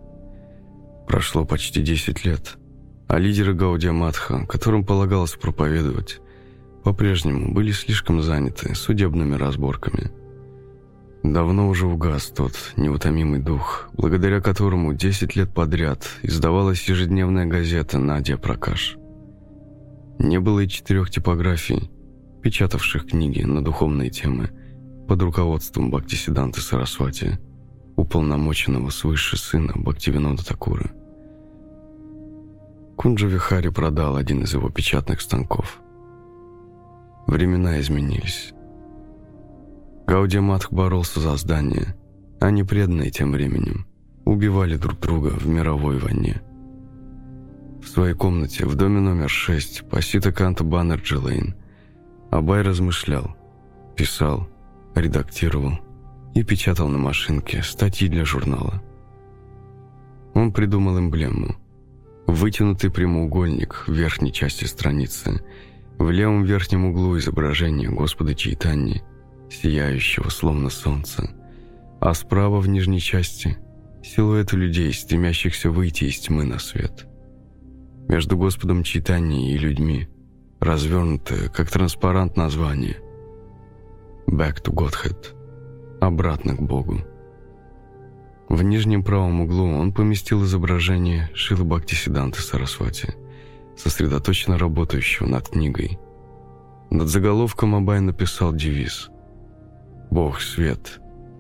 Прошло почти 10 лет – а лидеры Гаудия Матха, которым полагалось проповедовать, по-прежнему были слишком заняты судебными разборками. Давно уже угас тот неутомимый дух, благодаря которому 10 лет подряд издавалась ежедневная газета «Надя Пракаш». Не было и четырех типографий, печатавших книги на духовные темы под руководством Бхактисиданты Сарасвати, уполномоченного свыше сына Бхактивинода Такура – Кунджа Вихари продал один из его печатных станков. Времена изменились. Гауди Матх боролся за здание. Они, преданные тем временем, убивали друг друга в мировой войне. В своей комнате в доме номер 6 по Ситаканта Баннерджи Лейн Абай размышлял, писал, редактировал и печатал на машинке статьи для журнала. Он придумал эмблему – Вытянутый прямоугольник в верхней части страницы. В левом верхнем углу изображение Господа Чайтаньи, сияющего словно солнце. А справа в нижней части силуэты людей, стремящихся выйти из тьмы на свет. Между Господом Чайтаньей и людьми развернутое, как транспарант название «Back to Godhead» – «Обратно к Богу». В нижнем правом углу он поместил изображение Шилы Бхактисиданты Сарасвати, сосредоточенно работающего над книгой. Над заголовком Абай написал девиз «Бог – свет,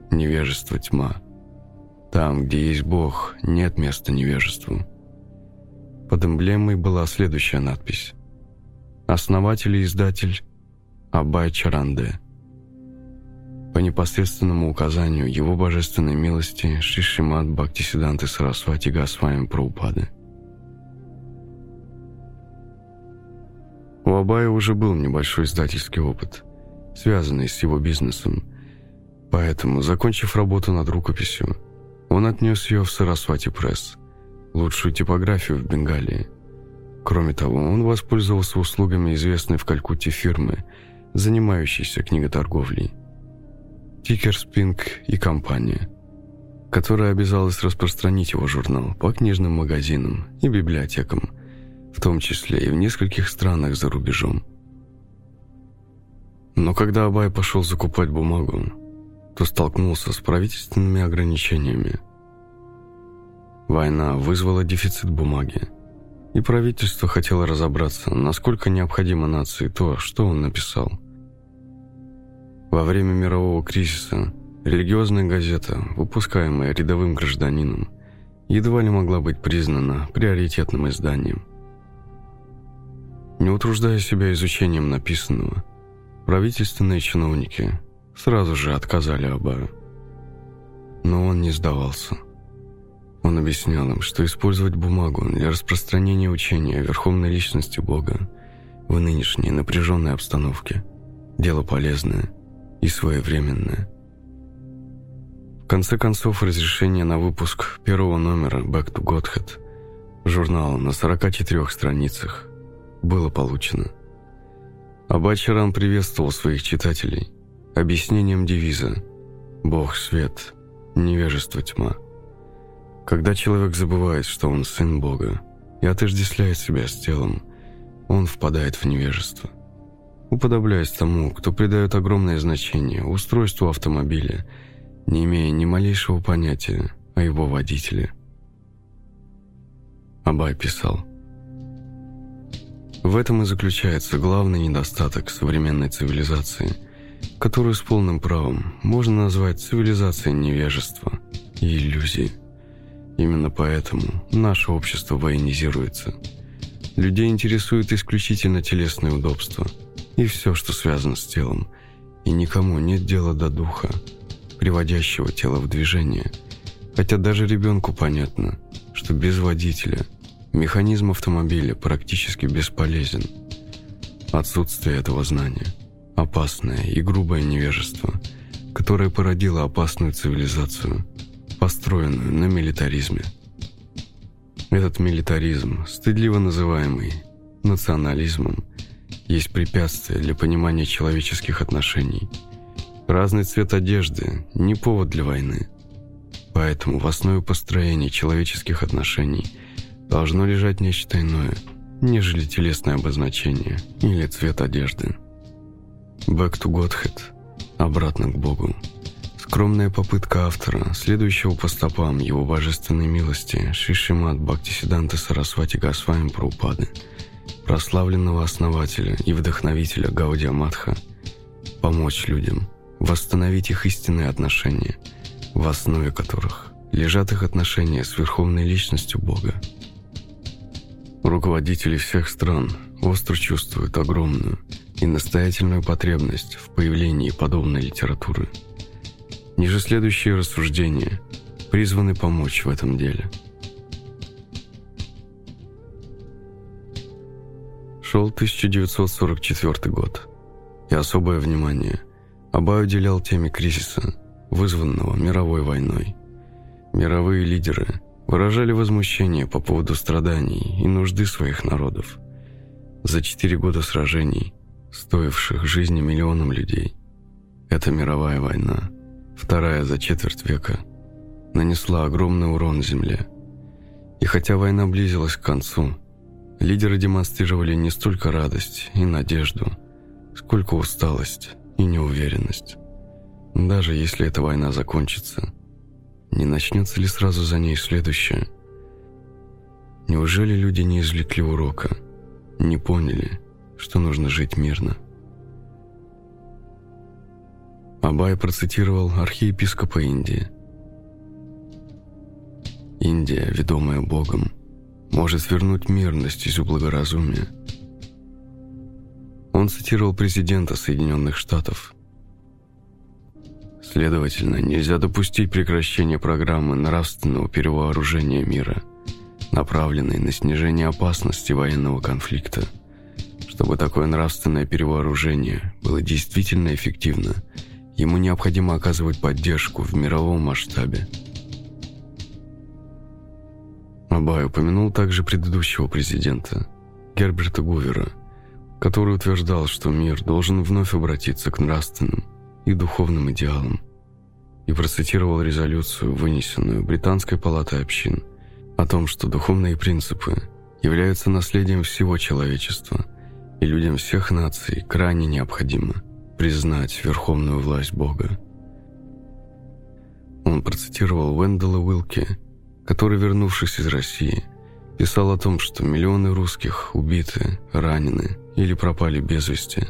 невежество – тьма. Там, где есть Бог, нет места невежеству». Под эмблемой была следующая надпись «Основатель и издатель Абай Чаранде» по непосредственному указанию его божественной милости Шишимат Бхактисиданты Сарасвати Госвами Прабхупады. У Абая уже был небольшой издательский опыт, связанный с его бизнесом, поэтому, закончив работу над рукописью, он отнес ее в Сарасвати Пресс, лучшую типографию в Бенгалии. Кроме того, он воспользовался услугами известной в Калькутте фирмы, занимающейся книготорговлей – Текер Спинк и компания, которая обязалась распространить его журнал по книжным магазинам и библиотекам, в том числе и в нескольких странах за рубежом. Но когда Абай пошел закупать бумагу, то столкнулся с правительственными ограничениями. Война вызвала дефицит бумаги, и правительство хотело разобраться, насколько необходимо нации то, что он написал – во время мирового кризиса религиозная газета, выпускаемая рядовым гражданином, едва ли могла быть признана приоритетным изданием. Не утруждая себя изучением написанного, правительственные чиновники сразу же отказали Абаю. Но он не сдавался. Он объяснял им, что использовать бумагу для распространения учения о верховной личности Бога в нынешней напряженной обстановке – дело полезное и своевременное. В конце концов, разрешение на выпуск первого номера «Back to Godhead» журнала на 44 страницах было получено. Абачарам приветствовал своих читателей объяснением девиза «Бог – свет, невежество – тьма». Когда человек забывает, что он сын Бога, и отождествляет себя с телом, он впадает в невежество. Уподобляясь тому, кто придает огромное значение устройству автомобиля, не имея ни малейшего понятия о его водителе. Абай писал – в этом и заключается главный недостаток современной цивилизации, которую с полным правом можно назвать цивилизацией невежества и иллюзии. Именно поэтому наше общество военизируется. Людей интересует исключительно телесное удобство и все, что связано с телом, и никому нет дела до духа, приводящего тело в движение, хотя даже ребенку понятно, что без водителя – Механизм автомобиля практически бесполезен. Отсутствие этого знания – опасное и грубое невежество, которое породило опасную цивилизацию, построенную на милитаризме. Этот милитаризм, стыдливо называемый национализмом, есть препятствие для понимания человеческих отношений. Разный цвет одежды – не повод для войны. Поэтому в основе построения человеческих отношений – должно лежать нечто иное, нежели телесное обозначение или цвет одежды. Back to Godhead. Обратно к Богу. Скромная попытка автора, следующего по стопам его божественной милости Шишимат Бхактисиданта Сарасвати Госвами Прабхупады, прославленного основателя и вдохновителя Гаудия Матха, помочь людям восстановить их истинные отношения, в основе которых лежат их отношения с Верховной Личностью Бога. Руководители всех стран остро чувствуют огромную и настоятельную потребность в появлении подобной литературы. Ниже следующие рассуждения призваны помочь в этом деле. Шел 1944 год, и особое внимание Абай уделял теме кризиса, вызванного мировой войной. Мировые лидеры выражали возмущение по поводу страданий и нужды своих народов. За четыре года сражений, стоивших жизни миллионам людей, эта мировая война, вторая за четверть века, нанесла огромный урон Земле. И хотя война близилась к концу, лидеры демонстрировали не столько радость и надежду, сколько усталость и неуверенность. Даже если эта война закончится – не начнется ли сразу за ней следующее? Неужели люди не извлекли урока, не поняли, что нужно жить мирно? Абай процитировал архиепископа Индии. Индия, ведомая Богом, может вернуть мирность из благоразумия. Он цитировал президента Соединенных Штатов, Следовательно, нельзя допустить прекращения программы нравственного перевооружения мира, направленной на снижение опасности военного конфликта. Чтобы такое нравственное перевооружение было действительно эффективно, ему необходимо оказывать поддержку в мировом масштабе. Абай упомянул также предыдущего президента, Герберта Гувера, который утверждал, что мир должен вновь обратиться к нравственным и духовным идеалам и процитировал резолюцию, вынесенную Британской палатой общин, о том, что духовные принципы являются наследием всего человечества, и людям всех наций крайне необходимо признать верховную власть Бога. Он процитировал Уэндала Уилки, который, вернувшись из России, писал о том, что миллионы русских убиты, ранены или пропали без вести,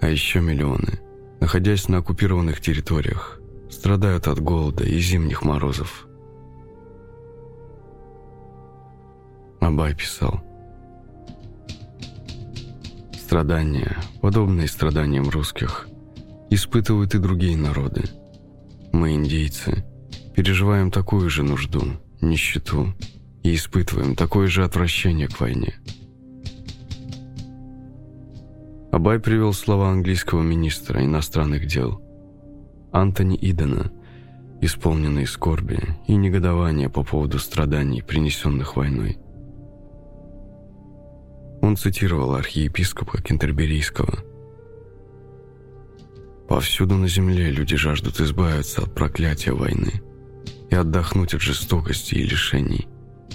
а еще миллионы, находясь на оккупированных территориях, страдают от голода и зимних морозов. Абай писал. Страдания, подобные страданиям русских, испытывают и другие народы. Мы, индейцы, переживаем такую же нужду, нищету и испытываем такое же отвращение к войне. Абай привел слова английского министра иностранных дел Антони Идена, исполненные скорби и негодования по поводу страданий, принесенных войной. Он цитировал архиепископа Кентерберийского. «Повсюду на земле люди жаждут избавиться от проклятия войны и отдохнуть от жестокости и лишений,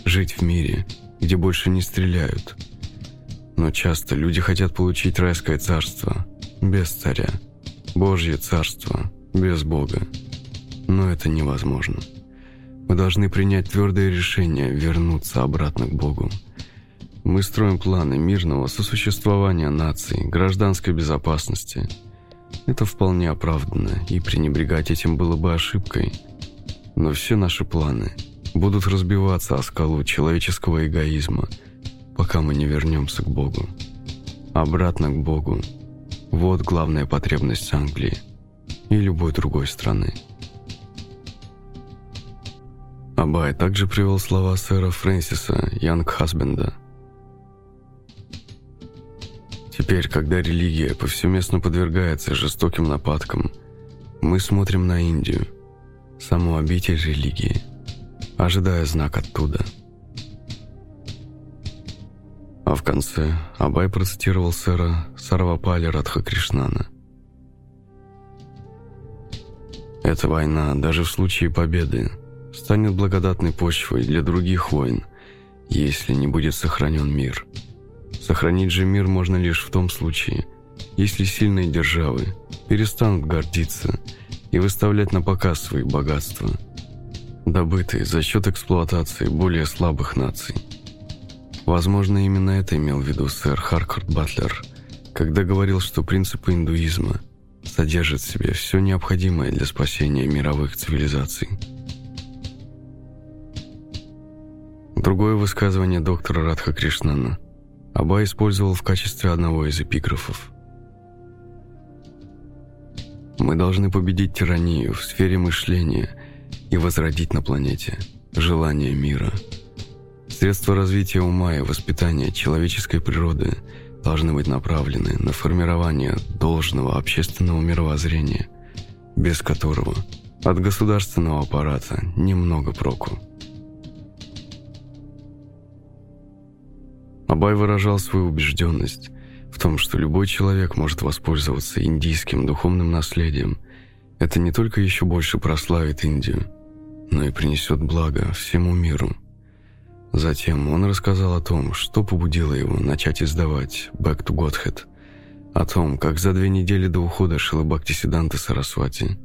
жить в мире, где больше не стреляют. Но часто люди хотят получить райское царство без царя, Божье царство без Бога. Но это невозможно. Мы должны принять твердое решение вернуться обратно к Богу – мы строим планы мирного сосуществования наций, гражданской безопасности. Это вполне оправданно, и пренебрегать этим было бы ошибкой. Но все наши планы будут разбиваться о скалу человеческого эгоизма, пока мы не вернемся к Богу. Обратно к Богу. Вот главная потребность Англии и любой другой страны. Абай также привел слова сэра Фрэнсиса Янг-Хасбенда – Теперь, когда религия повсеместно подвергается жестоким нападкам, мы смотрим на Индию, саму обитель религии, ожидая знак оттуда. А в конце Абай процитировал сэра Сарвапали Радхакришнана. Эта война, даже в случае победы, станет благодатной почвой для других войн, если не будет сохранен мир – Сохранить же мир можно лишь в том случае, если сильные державы перестанут гордиться и выставлять на показ свои богатства, добытые за счет эксплуатации более слабых наций. Возможно, именно это имел в виду сэр Харкард Батлер, когда говорил, что принципы индуизма содержат в себе все необходимое для спасения мировых цивилизаций. Другое высказывание доктора Радха Кришнана – Аба использовал в качестве одного из эпиграфов. Мы должны победить тиранию в сфере мышления и возродить на планете желание мира. Средства развития ума и воспитания человеческой природы должны быть направлены на формирование должного общественного мировоззрения, без которого от государственного аппарата немного проку. Абай выражал свою убежденность в том, что любой человек может воспользоваться индийским духовным наследием. Это не только еще больше прославит Индию, но и принесет благо всему миру. Затем он рассказал о том, что побудило его начать издавать «Back to Godhead», о том, как за две недели до ухода Шилабхакти Сиданта Сарасвати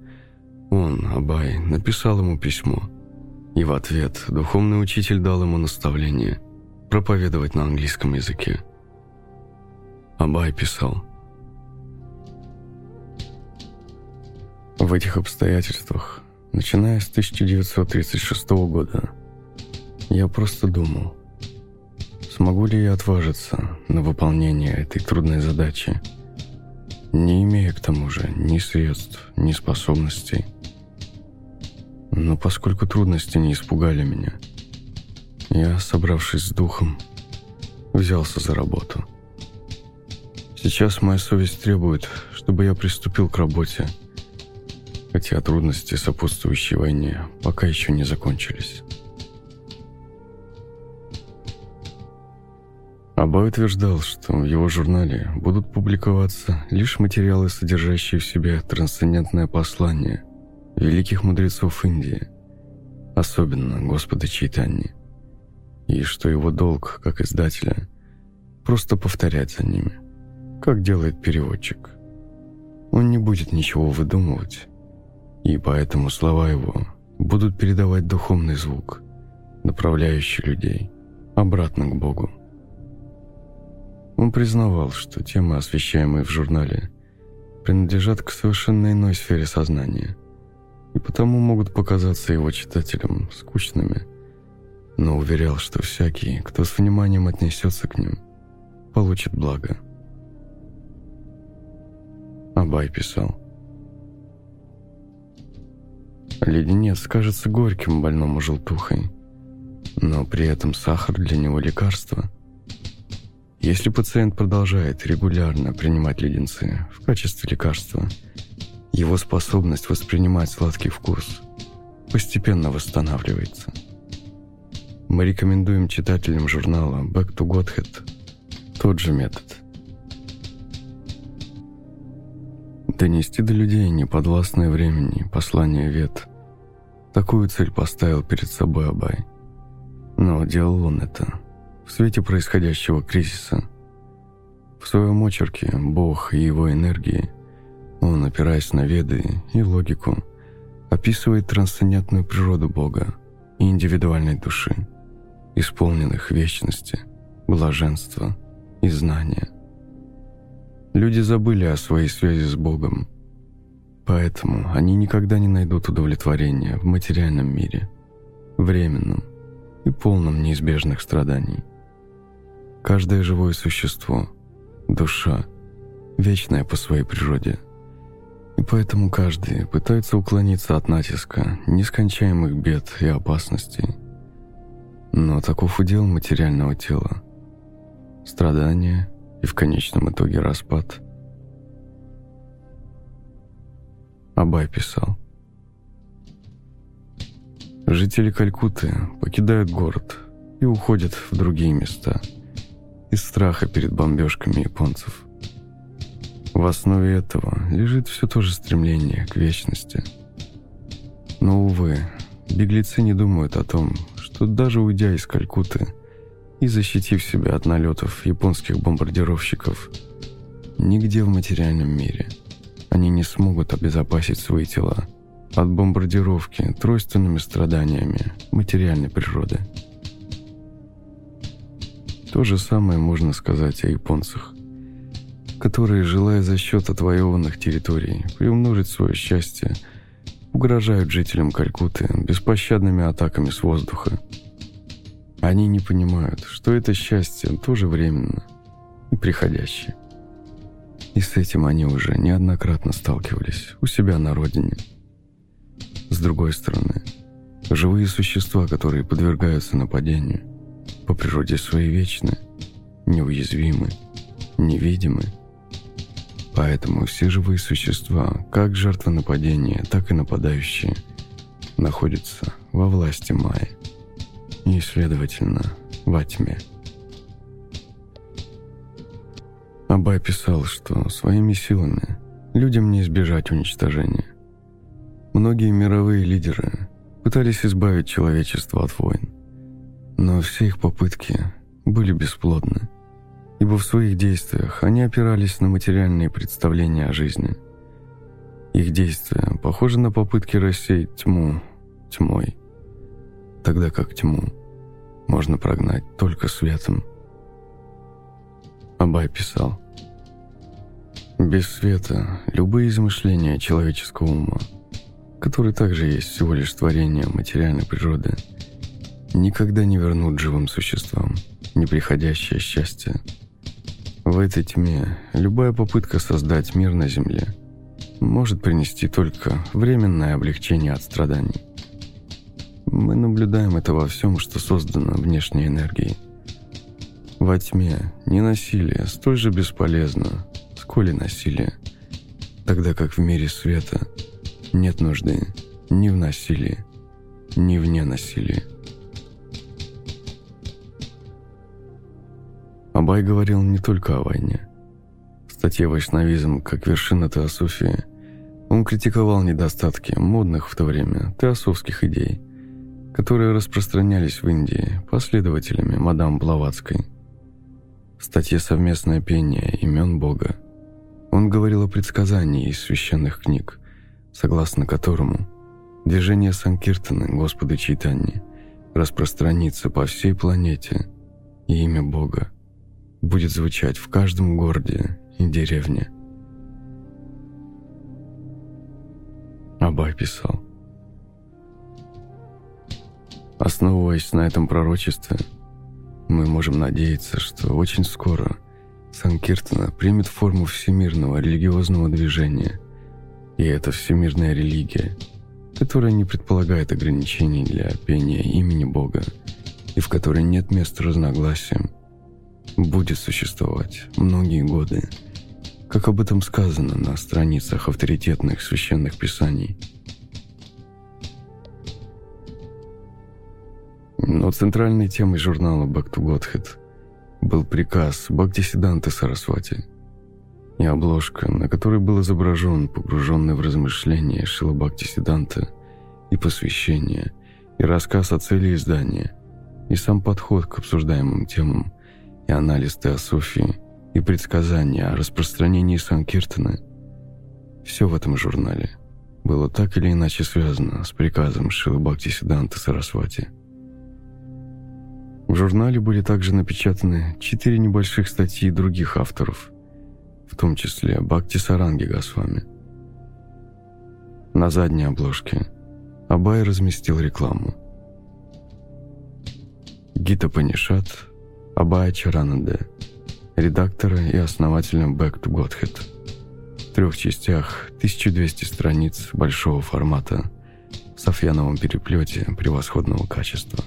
он, Абай, написал ему письмо, и в ответ духовный учитель дал ему наставление – проповедовать на английском языке. Абай писал. В этих обстоятельствах, начиная с 1936 года, я просто думал, смогу ли я отважиться на выполнение этой трудной задачи, не имея к тому же ни средств, ни способностей. Но поскольку трудности не испугали меня – я, собравшись с духом, взялся за работу. Сейчас моя совесть требует, чтобы я приступил к работе, хотя трудности, сопутствующие войне, пока еще не закончились. Абай утверждал, что в его журнале будут публиковаться лишь материалы, содержащие в себе трансцендентное послание великих мудрецов Индии, особенно Господа Чайтаньи и что его долг, как издателя, просто повторять за ними, как делает переводчик. Он не будет ничего выдумывать, и поэтому слова его будут передавать духовный звук, направляющий людей обратно к Богу. Он признавал, что темы, освещаемые в журнале, принадлежат к совершенно иной сфере сознания и потому могут показаться его читателям скучными – но уверял, что всякий, кто с вниманием отнесется к ним, получит благо. Абай писал. Леденец кажется горьким больному желтухой, но при этом сахар для него лекарство. Если пациент продолжает регулярно принимать леденцы в качестве лекарства, его способность воспринимать сладкий вкус постепенно восстанавливается. Мы рекомендуем читателям журнала Back to Godhead тот же метод. Донести до людей неподвластное времени послание вет. Такую цель поставил перед собой Абай. Но делал он это в свете происходящего кризиса. В своем очерке «Бог и его энергии» он, опираясь на веды и логику, описывает трансцендентную природу Бога и индивидуальной души, исполненных вечности, блаженства и знания. Люди забыли о своей связи с Богом, поэтому они никогда не найдут удовлетворения в материальном мире, временном и полном неизбежных страданий. Каждое живое существо, душа, вечная по своей природе. И поэтому каждый пытается уклониться от натиска нескончаемых бед и опасностей. Но таков удел материального тела. Страдания и в конечном итоге распад. Абай писал. Жители Калькутты покидают город и уходят в другие места из страха перед бомбежками японцев. В основе этого лежит все то же стремление к вечности. Но, увы, беглецы не думают о том, что даже уйдя из Калькутты и защитив себя от налетов японских бомбардировщиков, нигде в материальном мире они не смогут обезопасить свои тела от бомбардировки тройственными страданиями материальной природы. То же самое можно сказать о японцах, которые, желая за счет отвоеванных территорий приумножить свое счастье, угрожают жителям Калькутты беспощадными атаками с воздуха. Они не понимают, что это счастье тоже временно и приходящее. И с этим они уже неоднократно сталкивались у себя на родине. С другой стороны, живые существа, которые подвергаются нападению, по природе своей вечны, неуязвимы, невидимы. Поэтому все живые существа, как жертвы нападения, так и нападающие, находятся во власти Майи и, следовательно, во тьме. Абай писал, что своими силами людям не избежать уничтожения. Многие мировые лидеры пытались избавить человечество от войн, но все их попытки были бесплодны, ибо в своих действиях они опирались на материальные представления о жизни. Их действия похожи на попытки рассеять тьму тьмой, тогда как тьму можно прогнать только светом. Абай писал, «Без света любые измышления человеческого ума, который также есть всего лишь творение материальной природы, никогда не вернут живым существам неприходящее счастье. В этой тьме любая попытка создать мир на Земле может принести только временное облегчение от страданий. Мы наблюдаем это во всем, что создано внешней энергией. Во тьме не насилие столь же бесполезно, сколь и насилие, тогда как в мире света нет нужды ни в насилии, ни в ненасилии. Абай говорил не только о войне. В статье «Вайшнавизм как вершина теософии» он критиковал недостатки модных в то время теософских идей – которые распространялись в Индии последователями мадам Блаватской. В статье «Совместное пение имен Бога» он говорил о предсказании из священных книг, согласно которому движение Санкиртаны Господа Чайтаньи распространится по всей планете, и имя Бога будет звучать в каждом городе и деревне. Абай писал – Основываясь на этом пророчестве, мы можем надеяться, что очень скоро Санкиртана примет форму всемирного религиозного движения, и эта всемирная религия которая не предполагает ограничений для пения имени Бога и в которой нет места разногласиям, будет существовать многие годы, как об этом сказано на страницах авторитетных священных писаний. Но центральной темой журнала «Back to Godhead» был приказ Бхактисиданты Сарасвати и обложка, на которой был изображен погруженный в размышления Шила Бхактисиданта и посвящение, и рассказ о цели издания, и сам подход к обсуждаемым темам, и анализ теософии, и предсказания о распространении Санкиртана. Все в этом журнале было так или иначе связано с приказом Шилы Бхактисиданта Сарасвати. В журнале были также напечатаны четыре небольших статьи других авторов, в том числе Бхакти Саранги Госвами. На задней обложке Абай разместил рекламу. Гита Панишат, Абая Чарананде, редактора и основателя Back to Godhead. В трех частях, 1200 страниц большого формата, в софьяновом переплете превосходного качества.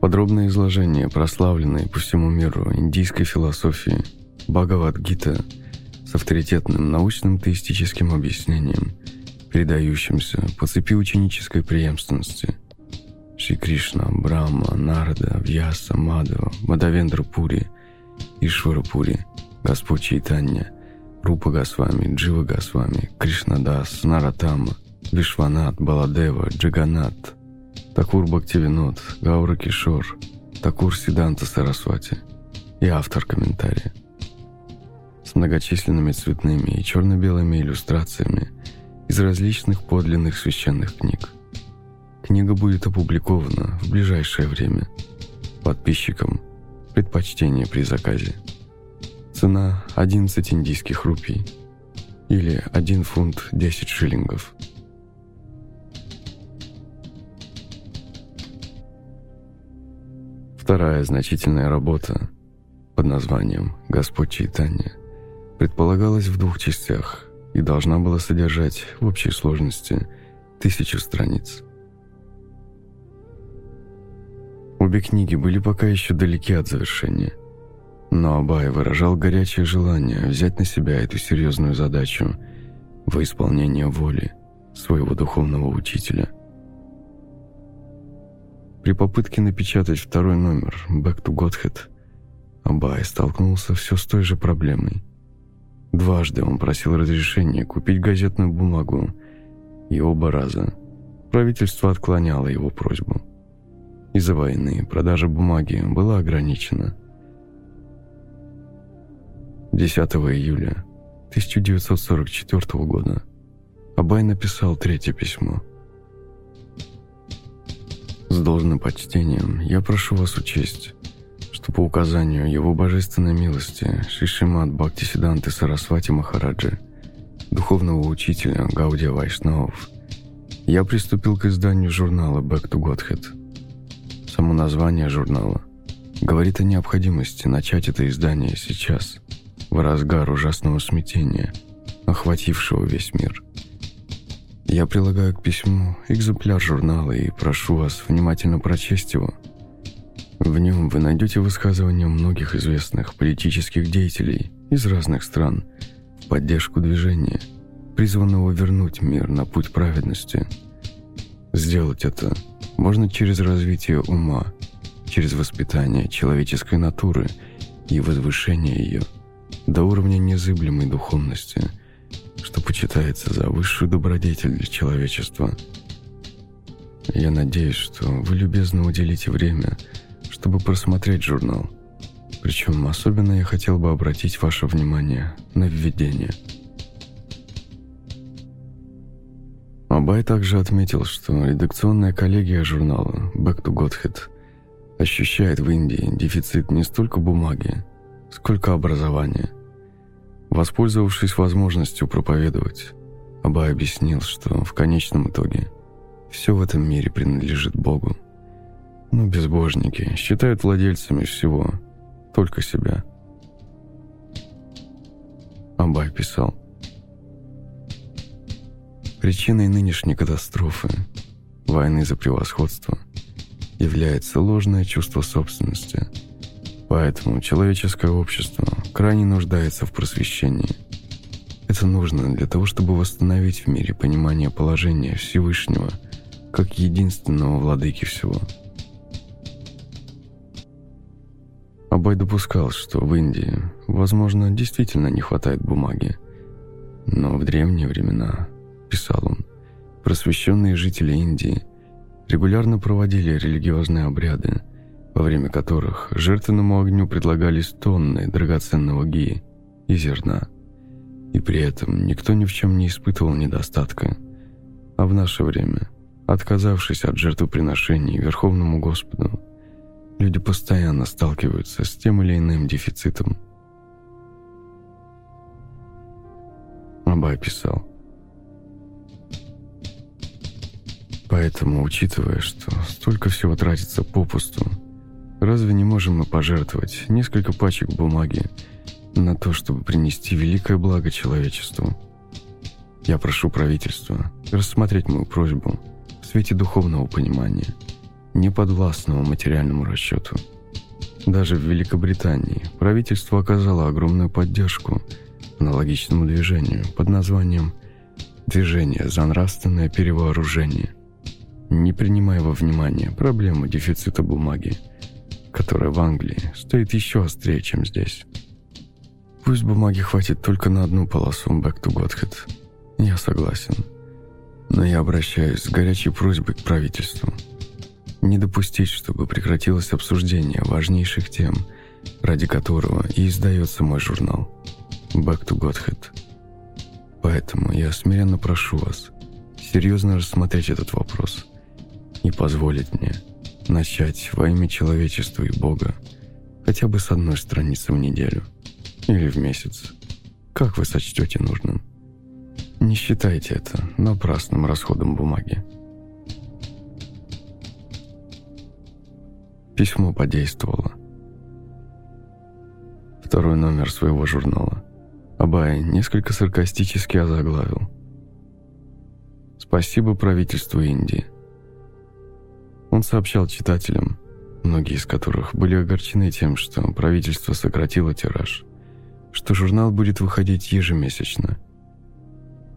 Подробное изложение прославленной по всему миру индийской философии Бхагавад-гита с авторитетным научным теистическим объяснением – передающимся по цепи ученической преемственности. Шри Кришна, Брахма, Нарада, Вьяса, Мадава, Мадавендра Пури, Ишвара Пури, Господь Чайтанья, Рупа Госвами, Джива Госвами, Кришнадас, Наратама, Вишванат, Баладева, Джаганат, Такур Бхактивинод, Гаура Кишор, Такур Сиданта Сарасвати и автор комментария. С многочисленными цветными и черно-белыми иллюстрациями – из различных подлинных священных книг. Книга будет опубликована в ближайшее время. Подписчикам предпочтение при заказе. Цена 11 индийских рупий или 1 фунт 10 шиллингов. Вторая значительная работа под названием «Господь Чайтанья» предполагалась в двух частях – и должна была содержать в общей сложности тысячу страниц. Обе книги были пока еще далеки от завершения, но Абай выражал горячее желание взять на себя эту серьезную задачу во исполнение воли своего духовного учителя. При попытке напечатать второй номер «Back to Godhead» Абай столкнулся все с той же проблемой – Дважды он просил разрешения купить газетную бумагу, и оба раза правительство отклоняло его просьбу. Из-за войны продажа бумаги была ограничена. 10 июля 1944 года Абай написал третье письмо. «С должным почтением я прошу вас учесть, что по указанию его божественной милости Шишимат Бхактисиданты Сарасвати Махараджи, духовного учителя Гаудия Вайшнавов, я приступил к изданию журнала Back to Godhead. Само название журнала говорит о необходимости начать это издание сейчас, в разгар ужасного смятения, охватившего весь мир. Я прилагаю к письму экземпляр журнала и прошу вас внимательно прочесть его – в нем вы найдете высказывания многих известных политических деятелей из разных стран в поддержку движения, призванного вернуть мир на путь праведности. Сделать это можно через развитие ума, через воспитание человеческой натуры и возвышение ее до уровня незыблемой духовности, что почитается за высшую добродетель для человечества. Я надеюсь, что вы любезно уделите время – чтобы просмотреть журнал. Причем особенно я хотел бы обратить ваше внимание на введение. Абай также отметил, что редакционная коллегия журнала «Back to Godhead» ощущает в Индии дефицит не столько бумаги, сколько образования. Воспользовавшись возможностью проповедовать, Абай объяснил, что в конечном итоге все в этом мире принадлежит Богу. Но безбожники считают владельцами всего, только себя. Абай писал. Причиной нынешней катастрофы, войны за превосходство, является ложное чувство собственности. Поэтому человеческое общество крайне нуждается в просвещении. Это нужно для того, чтобы восстановить в мире понимание положения Всевышнего как единственного владыки всего – Абай допускал, что в Индии, возможно, действительно не хватает бумаги. Но в древние времена, писал он, просвещенные жители Индии регулярно проводили религиозные обряды, во время которых жертвенному огню предлагались тонны драгоценного гии и зерна. И при этом никто ни в чем не испытывал недостатка. А в наше время, отказавшись от жертвоприношений Верховному Господу, Люди постоянно сталкиваются с тем или иным дефицитом. Абай писал. Поэтому, учитывая, что столько всего тратится попусту, разве не можем мы пожертвовать несколько пачек бумаги на то, чтобы принести великое благо человечеству? Я прошу правительства рассмотреть мою просьбу в свете духовного понимания – не подвластного материальному расчету. Даже в Великобритании правительство оказало огромную поддержку аналогичному движению под названием «Движение за нравственное перевооружение», не принимая во внимание проблему дефицита бумаги, которая в Англии стоит еще острее, чем здесь. Пусть бумаги хватит только на одну полосу «Back to Godhead». Я согласен. Но я обращаюсь с горячей просьбой к правительству – не допустить, чтобы прекратилось обсуждение важнейших тем, ради которого и издается мой журнал «Back to Godhead». Поэтому я смиренно прошу вас серьезно рассмотреть этот вопрос и позволить мне начать во имя человечества и Бога хотя бы с одной страницы в неделю или в месяц, как вы сочтете нужным. Не считайте это напрасным расходом бумаги. Письмо подействовало. Второй номер своего журнала. Абай несколько саркастически озаглавил. «Спасибо правительству Индии». Он сообщал читателям, многие из которых были огорчены тем, что правительство сократило тираж, что журнал будет выходить ежемесячно.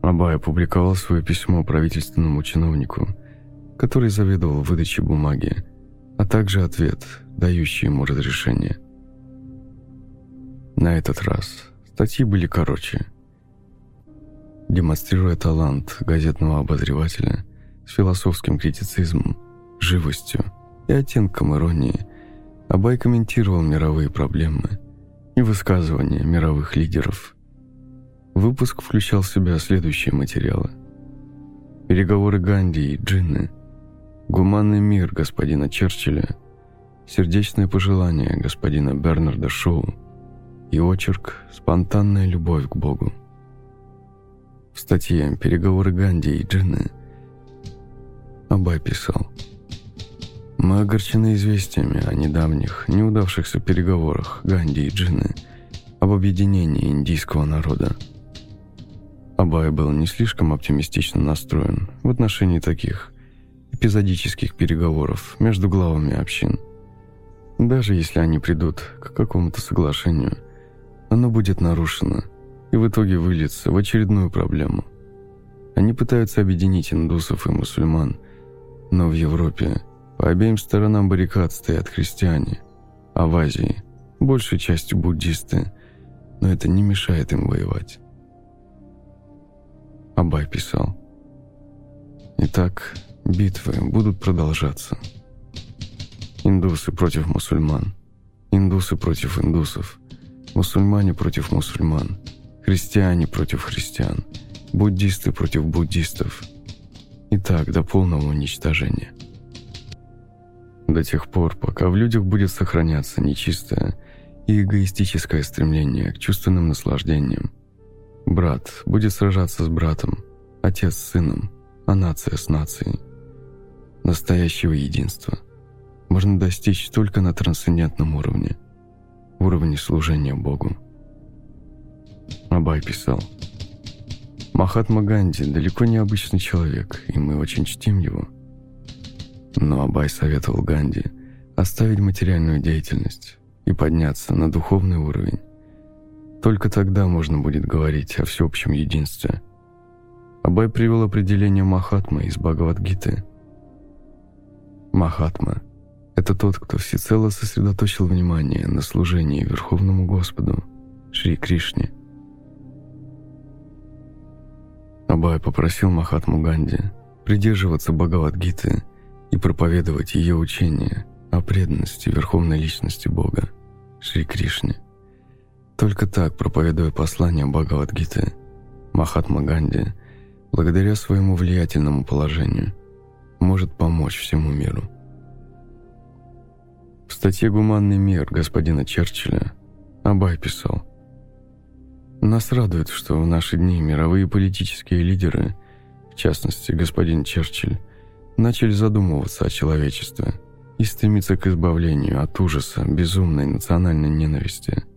Абай опубликовал свое письмо правительственному чиновнику, который заведовал выдачей бумаги, а также ответ, дающий ему разрешение. На этот раз статьи были короче. Демонстрируя талант газетного обозревателя с философским критицизмом, живостью и оттенком иронии, Абай комментировал мировые проблемы и высказывания мировых лидеров. Выпуск включал в себя следующие материалы. Переговоры Ганди и Джинны – Гуманный мир господина Черчилля, сердечное пожелание господина Бернарда Шоу и очерк «Спонтанная любовь к Богу». В статье «Переговоры Ганди и Джины» Абай писал «Мы огорчены известиями о недавних, неудавшихся переговорах Ганди и Джины об объединении индийского народа. Абай был не слишком оптимистично настроен в отношении таких эпизодических переговоров между главами общин. Даже если они придут к какому-то соглашению, оно будет нарушено и в итоге выльется в очередную проблему. Они пытаются объединить индусов и мусульман, но в Европе по обеим сторонам баррикад стоят христиане, а в Азии большей частью буддисты, но это не мешает им воевать. Абай писал. Итак, Битвы будут продолжаться. Индусы против мусульман. Индусы против индусов. Мусульмане против мусульман. Христиане против христиан. Буддисты против буддистов. И так до полного уничтожения. До тех пор, пока в людях будет сохраняться нечистое и эгоистическое стремление к чувственным наслаждениям. Брат будет сражаться с братом, отец с сыном, а нация с нацией. Настоящего единства можно достичь только на трансцендентном уровне, уровне служения Богу. Абай писал, Махатма Ганди далеко не обычный человек, и мы очень чтим его. Но Абай советовал Ганди оставить материальную деятельность и подняться на духовный уровень. Только тогда можно будет говорить о всеобщем единстве. Абай привел определение Махатмы из Бхагавадгиты. Махатма – это тот, кто всецело сосредоточил внимание на служении Верховному Господу, Шри Кришне. Абай попросил Махатму Ганди придерживаться Бхагавадгиты и проповедовать ее учение о преданности Верховной Личности Бога, Шри Кришне. Только так, проповедуя послание Бхагавадгиты, Махатма Ганди, благодаря своему влиятельному положению, может помочь всему миру. В статье «Гуманный мир» господина Черчилля Абай писал «Нас радует, что в наши дни мировые политические лидеры, в частности господин Черчилль, начали задумываться о человечестве и стремиться к избавлению от ужаса безумной национальной ненависти –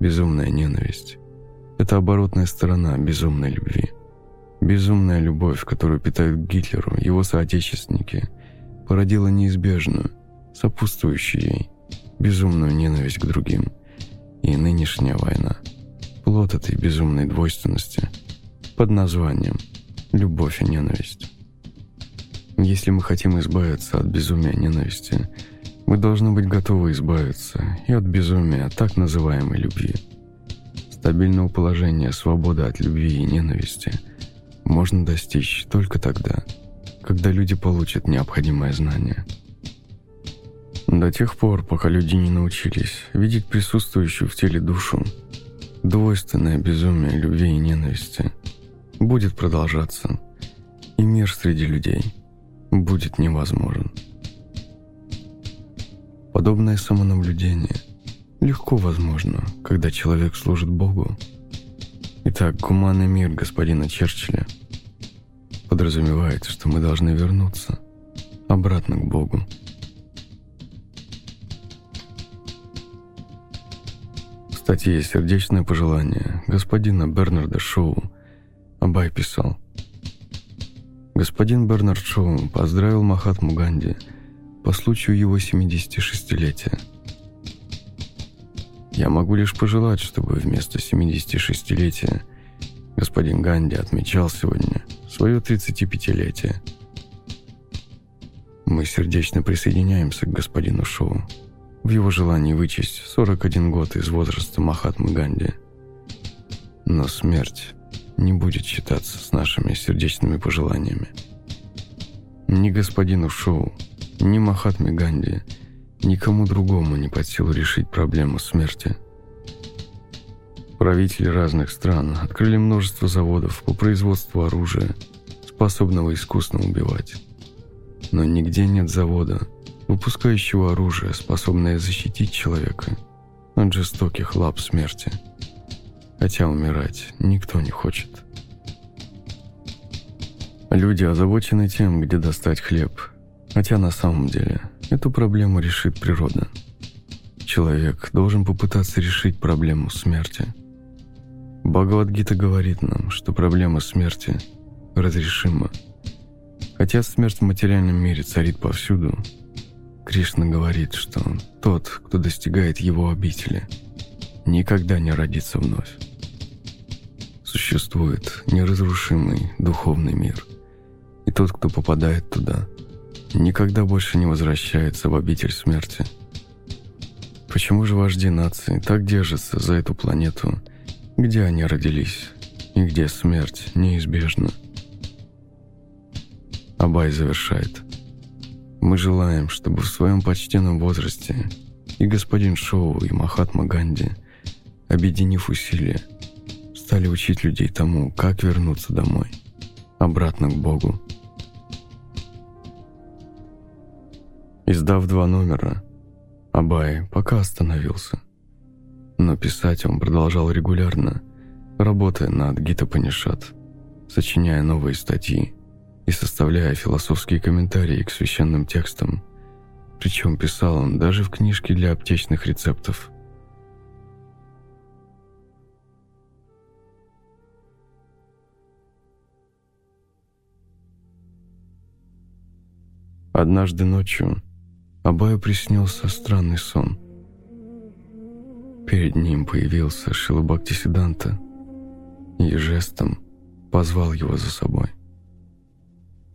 Безумная ненависть – это оборотная сторона безумной любви. Безумная любовь, которую питают Гитлеру его соотечественники, породила неизбежную, сопутствующую ей, безумную ненависть к другим. И нынешняя война – плод этой безумной двойственности под названием «любовь и ненависть». Если мы хотим избавиться от безумия ненависти – мы должны быть готовы избавиться и от безумия так называемой любви. Стабильного положения свободы от любви и ненависти можно достичь только тогда, когда люди получат необходимое знание. До тех пор, пока люди не научились видеть присутствующую в теле душу, двойственное безумие любви и ненависти будет продолжаться, и мир среди людей будет невозможен. Подобное самонаблюдение легко возможно, когда человек служит Богу. Итак, гуманный мир господина Черчилля подразумевает, что мы должны вернуться обратно к Богу. В статье «Сердечное пожелание» господина Бернарда Шоу Абай писал Господин Бернард Шоу поздравил Махатму Ганди – по случаю его 76-летия. Я могу лишь пожелать, чтобы вместо 76-летия господин Ганди отмечал сегодня свое 35-летие. Мы сердечно присоединяемся к господину Шоу в его желании вычесть 41 год из возраста Махатмы Ганди. Но смерть не будет считаться с нашими сердечными пожеланиями. Ни господину Шоу, ни Махатме Ганди, никому другому не под силу решить проблему смерти. Правители разных стран открыли множество заводов по производству оружия, способного искусно убивать. Но нигде нет завода, выпускающего оружие, способное защитить человека от жестоких лап смерти. Хотя умирать никто не хочет. Люди озабочены тем, где достать хлеб – Хотя на самом деле эту проблему решит природа. Человек должен попытаться решить проблему смерти. Бхагавадгита говорит нам, что проблема смерти разрешима. Хотя смерть в материальном мире царит повсюду, Кришна говорит, что тот, кто достигает его обители, никогда не родится вновь. Существует неразрушимый духовный мир, и тот, кто попадает туда, никогда больше не возвращается в обитель смерти. Почему же вожди нации так держатся за эту планету, где они родились и где смерть неизбежна? Абай завершает. Мы желаем, чтобы в своем почтенном возрасте и господин Шоу, и Махатма Ганди, объединив усилия, стали учить людей тому, как вернуться домой, обратно к Богу. Издав два номера, Абай пока остановился. Но писать он продолжал регулярно, работая над Гитапанишат, сочиняя новые статьи и составляя философские комментарии к священным текстам. Причем писал он даже в книжке для аптечных рецептов – Однажды ночью Абаю приснился странный сон. Перед ним появился Шилабхактисиданта и жестом позвал его за собой.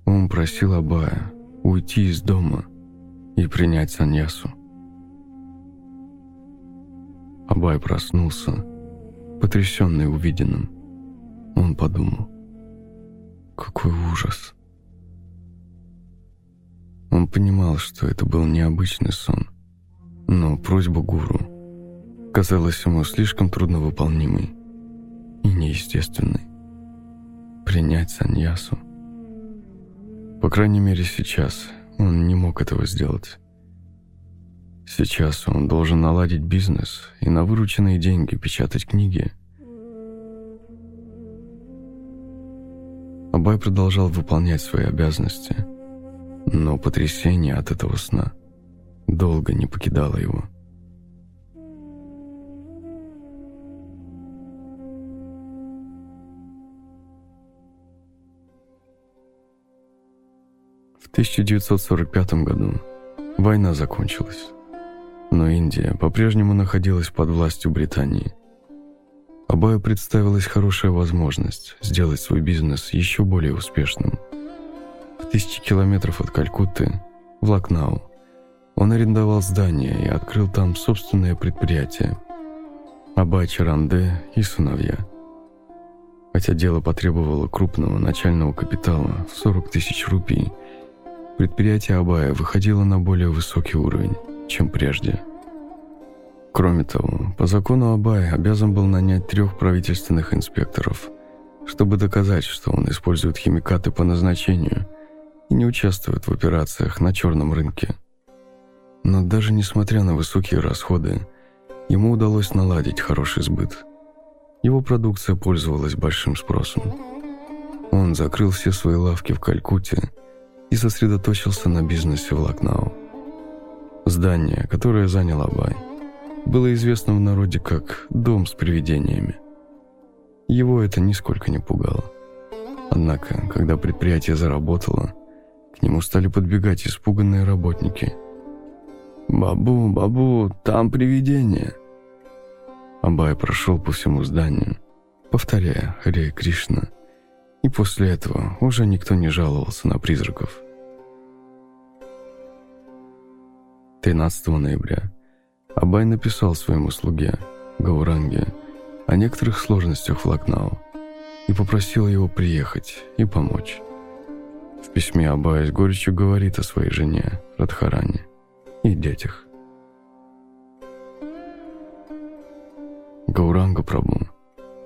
Он просил Абая уйти из дома и принять саньясу. Абай проснулся, потрясенный увиденным. Он подумал, какой ужас. Он понимал, что это был необычный сон, но просьба гуру казалась ему слишком трудновыполнимой и неестественной. Принять саньясу. По крайней мере сейчас он не мог этого сделать. Сейчас он должен наладить бизнес и на вырученные деньги печатать книги. Абай продолжал выполнять свои обязанности, но потрясение от этого сна долго не покидало его. В 1945 году война закончилась но Индия по-прежнему находилась под властью Британии. Абаю представилась хорошая возможность сделать свой бизнес еще более успешным. В тысячи километров от Калькутты, в Лакнау, он арендовал здание и открыл там собственное предприятие. Абай Чаранде и сыновья. Хотя дело потребовало крупного начального капитала в 40 тысяч рупий, предприятие Абая выходило на более высокий уровень чем прежде. Кроме того, по закону Абай обязан был нанять трех правительственных инспекторов, чтобы доказать, что он использует химикаты по назначению и не участвует в операциях на черном рынке. Но даже несмотря на высокие расходы, ему удалось наладить хороший сбыт. Его продукция пользовалась большим спросом. Он закрыл все свои лавки в Калькутте и сосредоточился на бизнесе в Лакнау. Здание, которое занял Абай, было известно в народе как «дом с привидениями». Его это нисколько не пугало. Однако, когда предприятие заработало, к нему стали подбегать испуганные работники. «Бабу, бабу, там привидение!» Абай прошел по всему зданию, повторяя «Харе Кришна», и после этого уже никто не жаловался на призраков. 13 ноября Абай написал своему слуге, Гауранге, о некоторых сложностях в Лакнау и попросил его приехать и помочь. В письме Абай с горечью говорит о своей жене, Радхаране, и детях. Гауранга Прабу,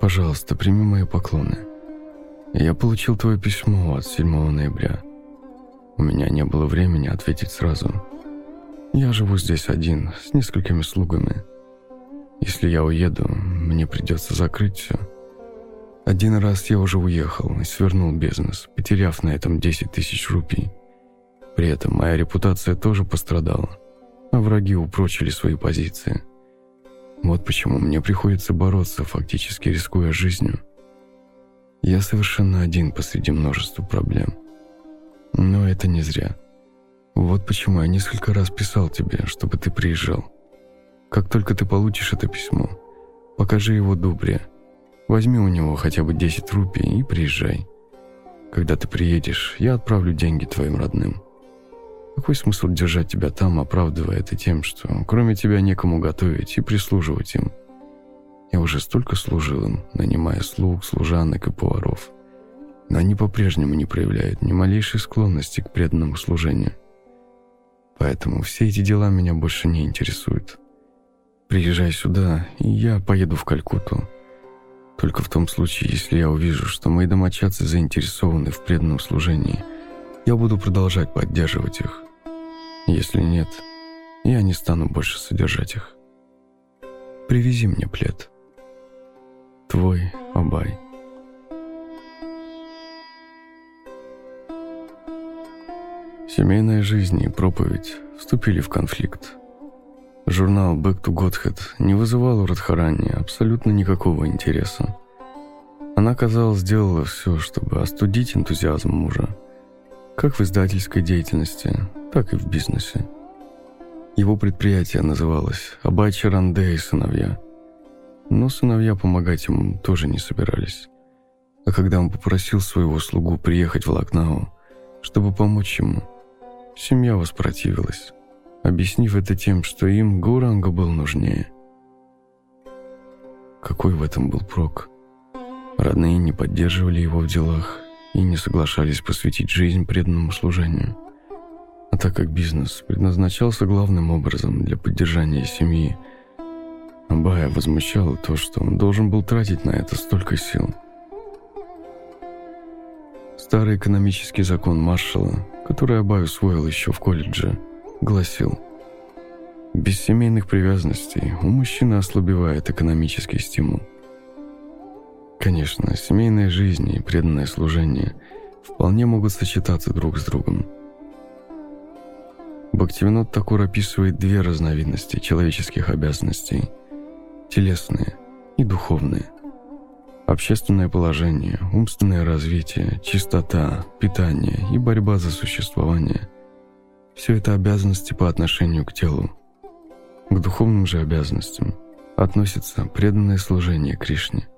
пожалуйста, прими мои поклоны. Я получил твое письмо от 7 ноября. У меня не было времени ответить сразу – я живу здесь один, с несколькими слугами. Если я уеду, мне придется закрыть все. Один раз я уже уехал и свернул бизнес, потеряв на этом 10 тысяч рупий. При этом моя репутация тоже пострадала, а враги упрочили свои позиции. Вот почему мне приходится бороться, фактически рискуя жизнью. Я совершенно один посреди множества проблем. Но это не зря. Вот почему я несколько раз писал тебе, чтобы ты приезжал. Как только ты получишь это письмо, покажи его Дубре. Возьми у него хотя бы 10 рупий и приезжай. Когда ты приедешь, я отправлю деньги твоим родным. Какой смысл держать тебя там, оправдывая это тем, что кроме тебя некому готовить и прислуживать им? Я уже столько служил им, нанимая слуг, служанок и поваров. Но они по-прежнему не проявляют ни малейшей склонности к преданному служению. Поэтому все эти дела меня больше не интересуют. Приезжай сюда, и я поеду в Калькутту. Только в том случае, если я увижу, что мои домочадцы заинтересованы в преданном служении, я буду продолжать поддерживать их. Если нет, я не стану больше содержать их. Привези мне плед. Твой Абай. Семейная жизнь и проповедь вступили в конфликт. Журнал «Back to Godhead» не вызывал у Радхарани абсолютно никакого интереса. Она, казалось, сделала все, чтобы остудить энтузиазм мужа. как в издательской деятельности, так и в бизнесе. Его предприятие называлось «Абай Чаранде и сыновья». Но сыновья помогать ему тоже не собирались. А когда он попросил своего слугу приехать в Лакнау, чтобы помочь ему, семья воспротивилась, объяснив это тем, что им Гауранга был нужнее. Какой в этом был прок? Родные не поддерживали его в делах и не соглашались посвятить жизнь преданному служению. А так как бизнес предназначался главным образом для поддержания семьи, Абая возмущало то, что он должен был тратить на это столько сил – Старый экономический закон Маршалла, который Абай усвоил еще в колледже, гласил «Без семейных привязанностей у мужчины ослабевает экономический стимул». Конечно, семейная жизнь и преданное служение вполне могут сочетаться друг с другом. Бхактивинод Такур описывает две разновидности человеческих обязанностей – телесные и духовные – Общественное положение, умственное развитие, чистота, питание и борьба за существование – все это обязанности по отношению к телу. К духовным же обязанностям относится преданное служение Кришне.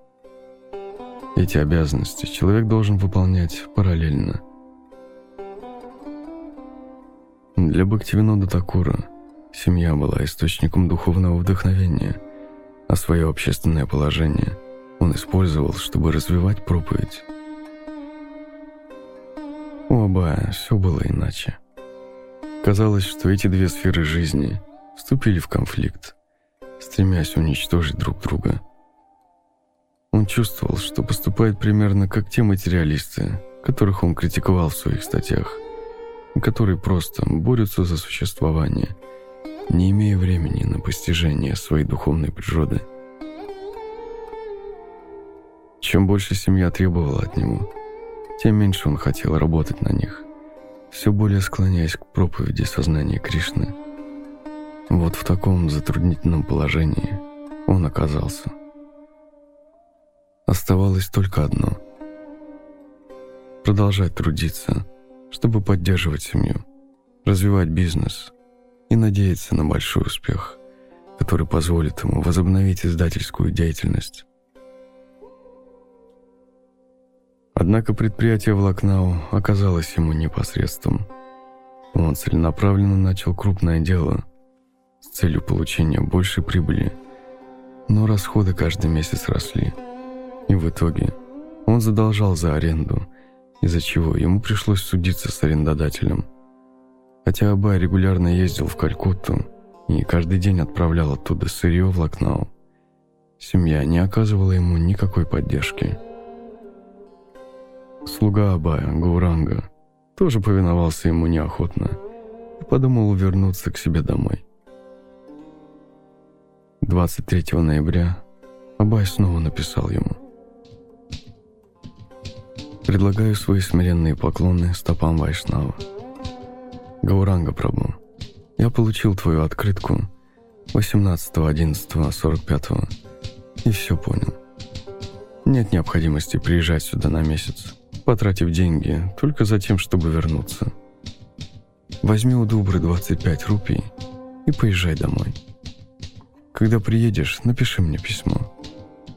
Эти обязанности человек должен выполнять параллельно. Для Бхактивинода Такура семья была источником духовного вдохновения, а свое общественное положение – он использовал, чтобы развивать проповедь. У Абая все было иначе. Казалось, что эти две сферы жизни вступили в конфликт, стремясь уничтожить друг друга. Он чувствовал, что поступает примерно как те материалисты, которых он критиковал в своих статьях, которые просто борются за существование, не имея времени на постижение своей духовной природы – чем больше семья требовала от него, тем меньше он хотел работать на них, все более склоняясь к проповеди сознания Кришны. Вот в таком затруднительном положении он оказался. Оставалось только одно – продолжать трудиться, чтобы поддерживать семью, развивать бизнес и надеяться на большой успех, который позволит ему возобновить издательскую деятельность. Однако предприятие в Лакнау оказалось ему непосредством. Он целенаправленно начал крупное дело с целью получения большей прибыли, но расходы каждый месяц росли. И в итоге он задолжал за аренду, из-за чего ему пришлось судиться с арендодателем. Хотя Абай регулярно ездил в Калькутту и каждый день отправлял оттуда сырье в Лакнау, семья не оказывала ему никакой поддержки – Слуга Абая, Гауранга, тоже повиновался ему неохотно и подумал вернуться к себе домой. 23 ноября Абай снова написал ему. «Предлагаю свои смиренные поклоны стопам Вайшнава. Гауранга Прабу, я получил твою открытку 18.11.45 и все понял. Нет необходимости приезжать сюда на месяц потратив деньги только за тем, чтобы вернуться. Возьми у Дубры 25 рупий и поезжай домой. Когда приедешь, напиши мне письмо,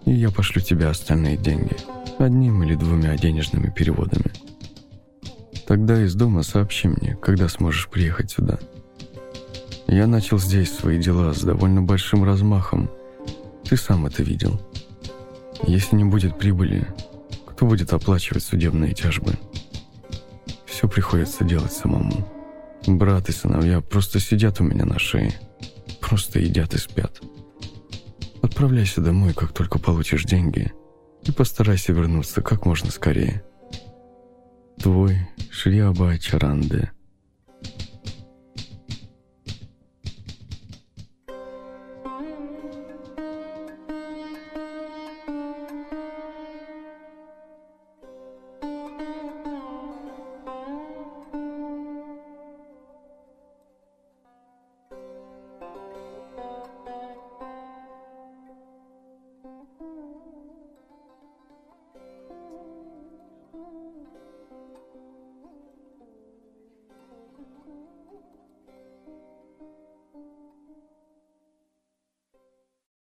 и я пошлю тебе остальные деньги, одним или двумя денежными переводами. Тогда из дома сообщи мне, когда сможешь приехать сюда. Я начал здесь свои дела с довольно большим размахом. Ты сам это видел. Если не будет прибыли, кто будет оплачивать судебные тяжбы? Все приходится делать самому. Брат и сыновья просто сидят у меня на шее. Просто едят и спят. Отправляйся домой, как только получишь деньги, и постарайся вернуться как можно скорее. Твой Шри Абай Чаранде –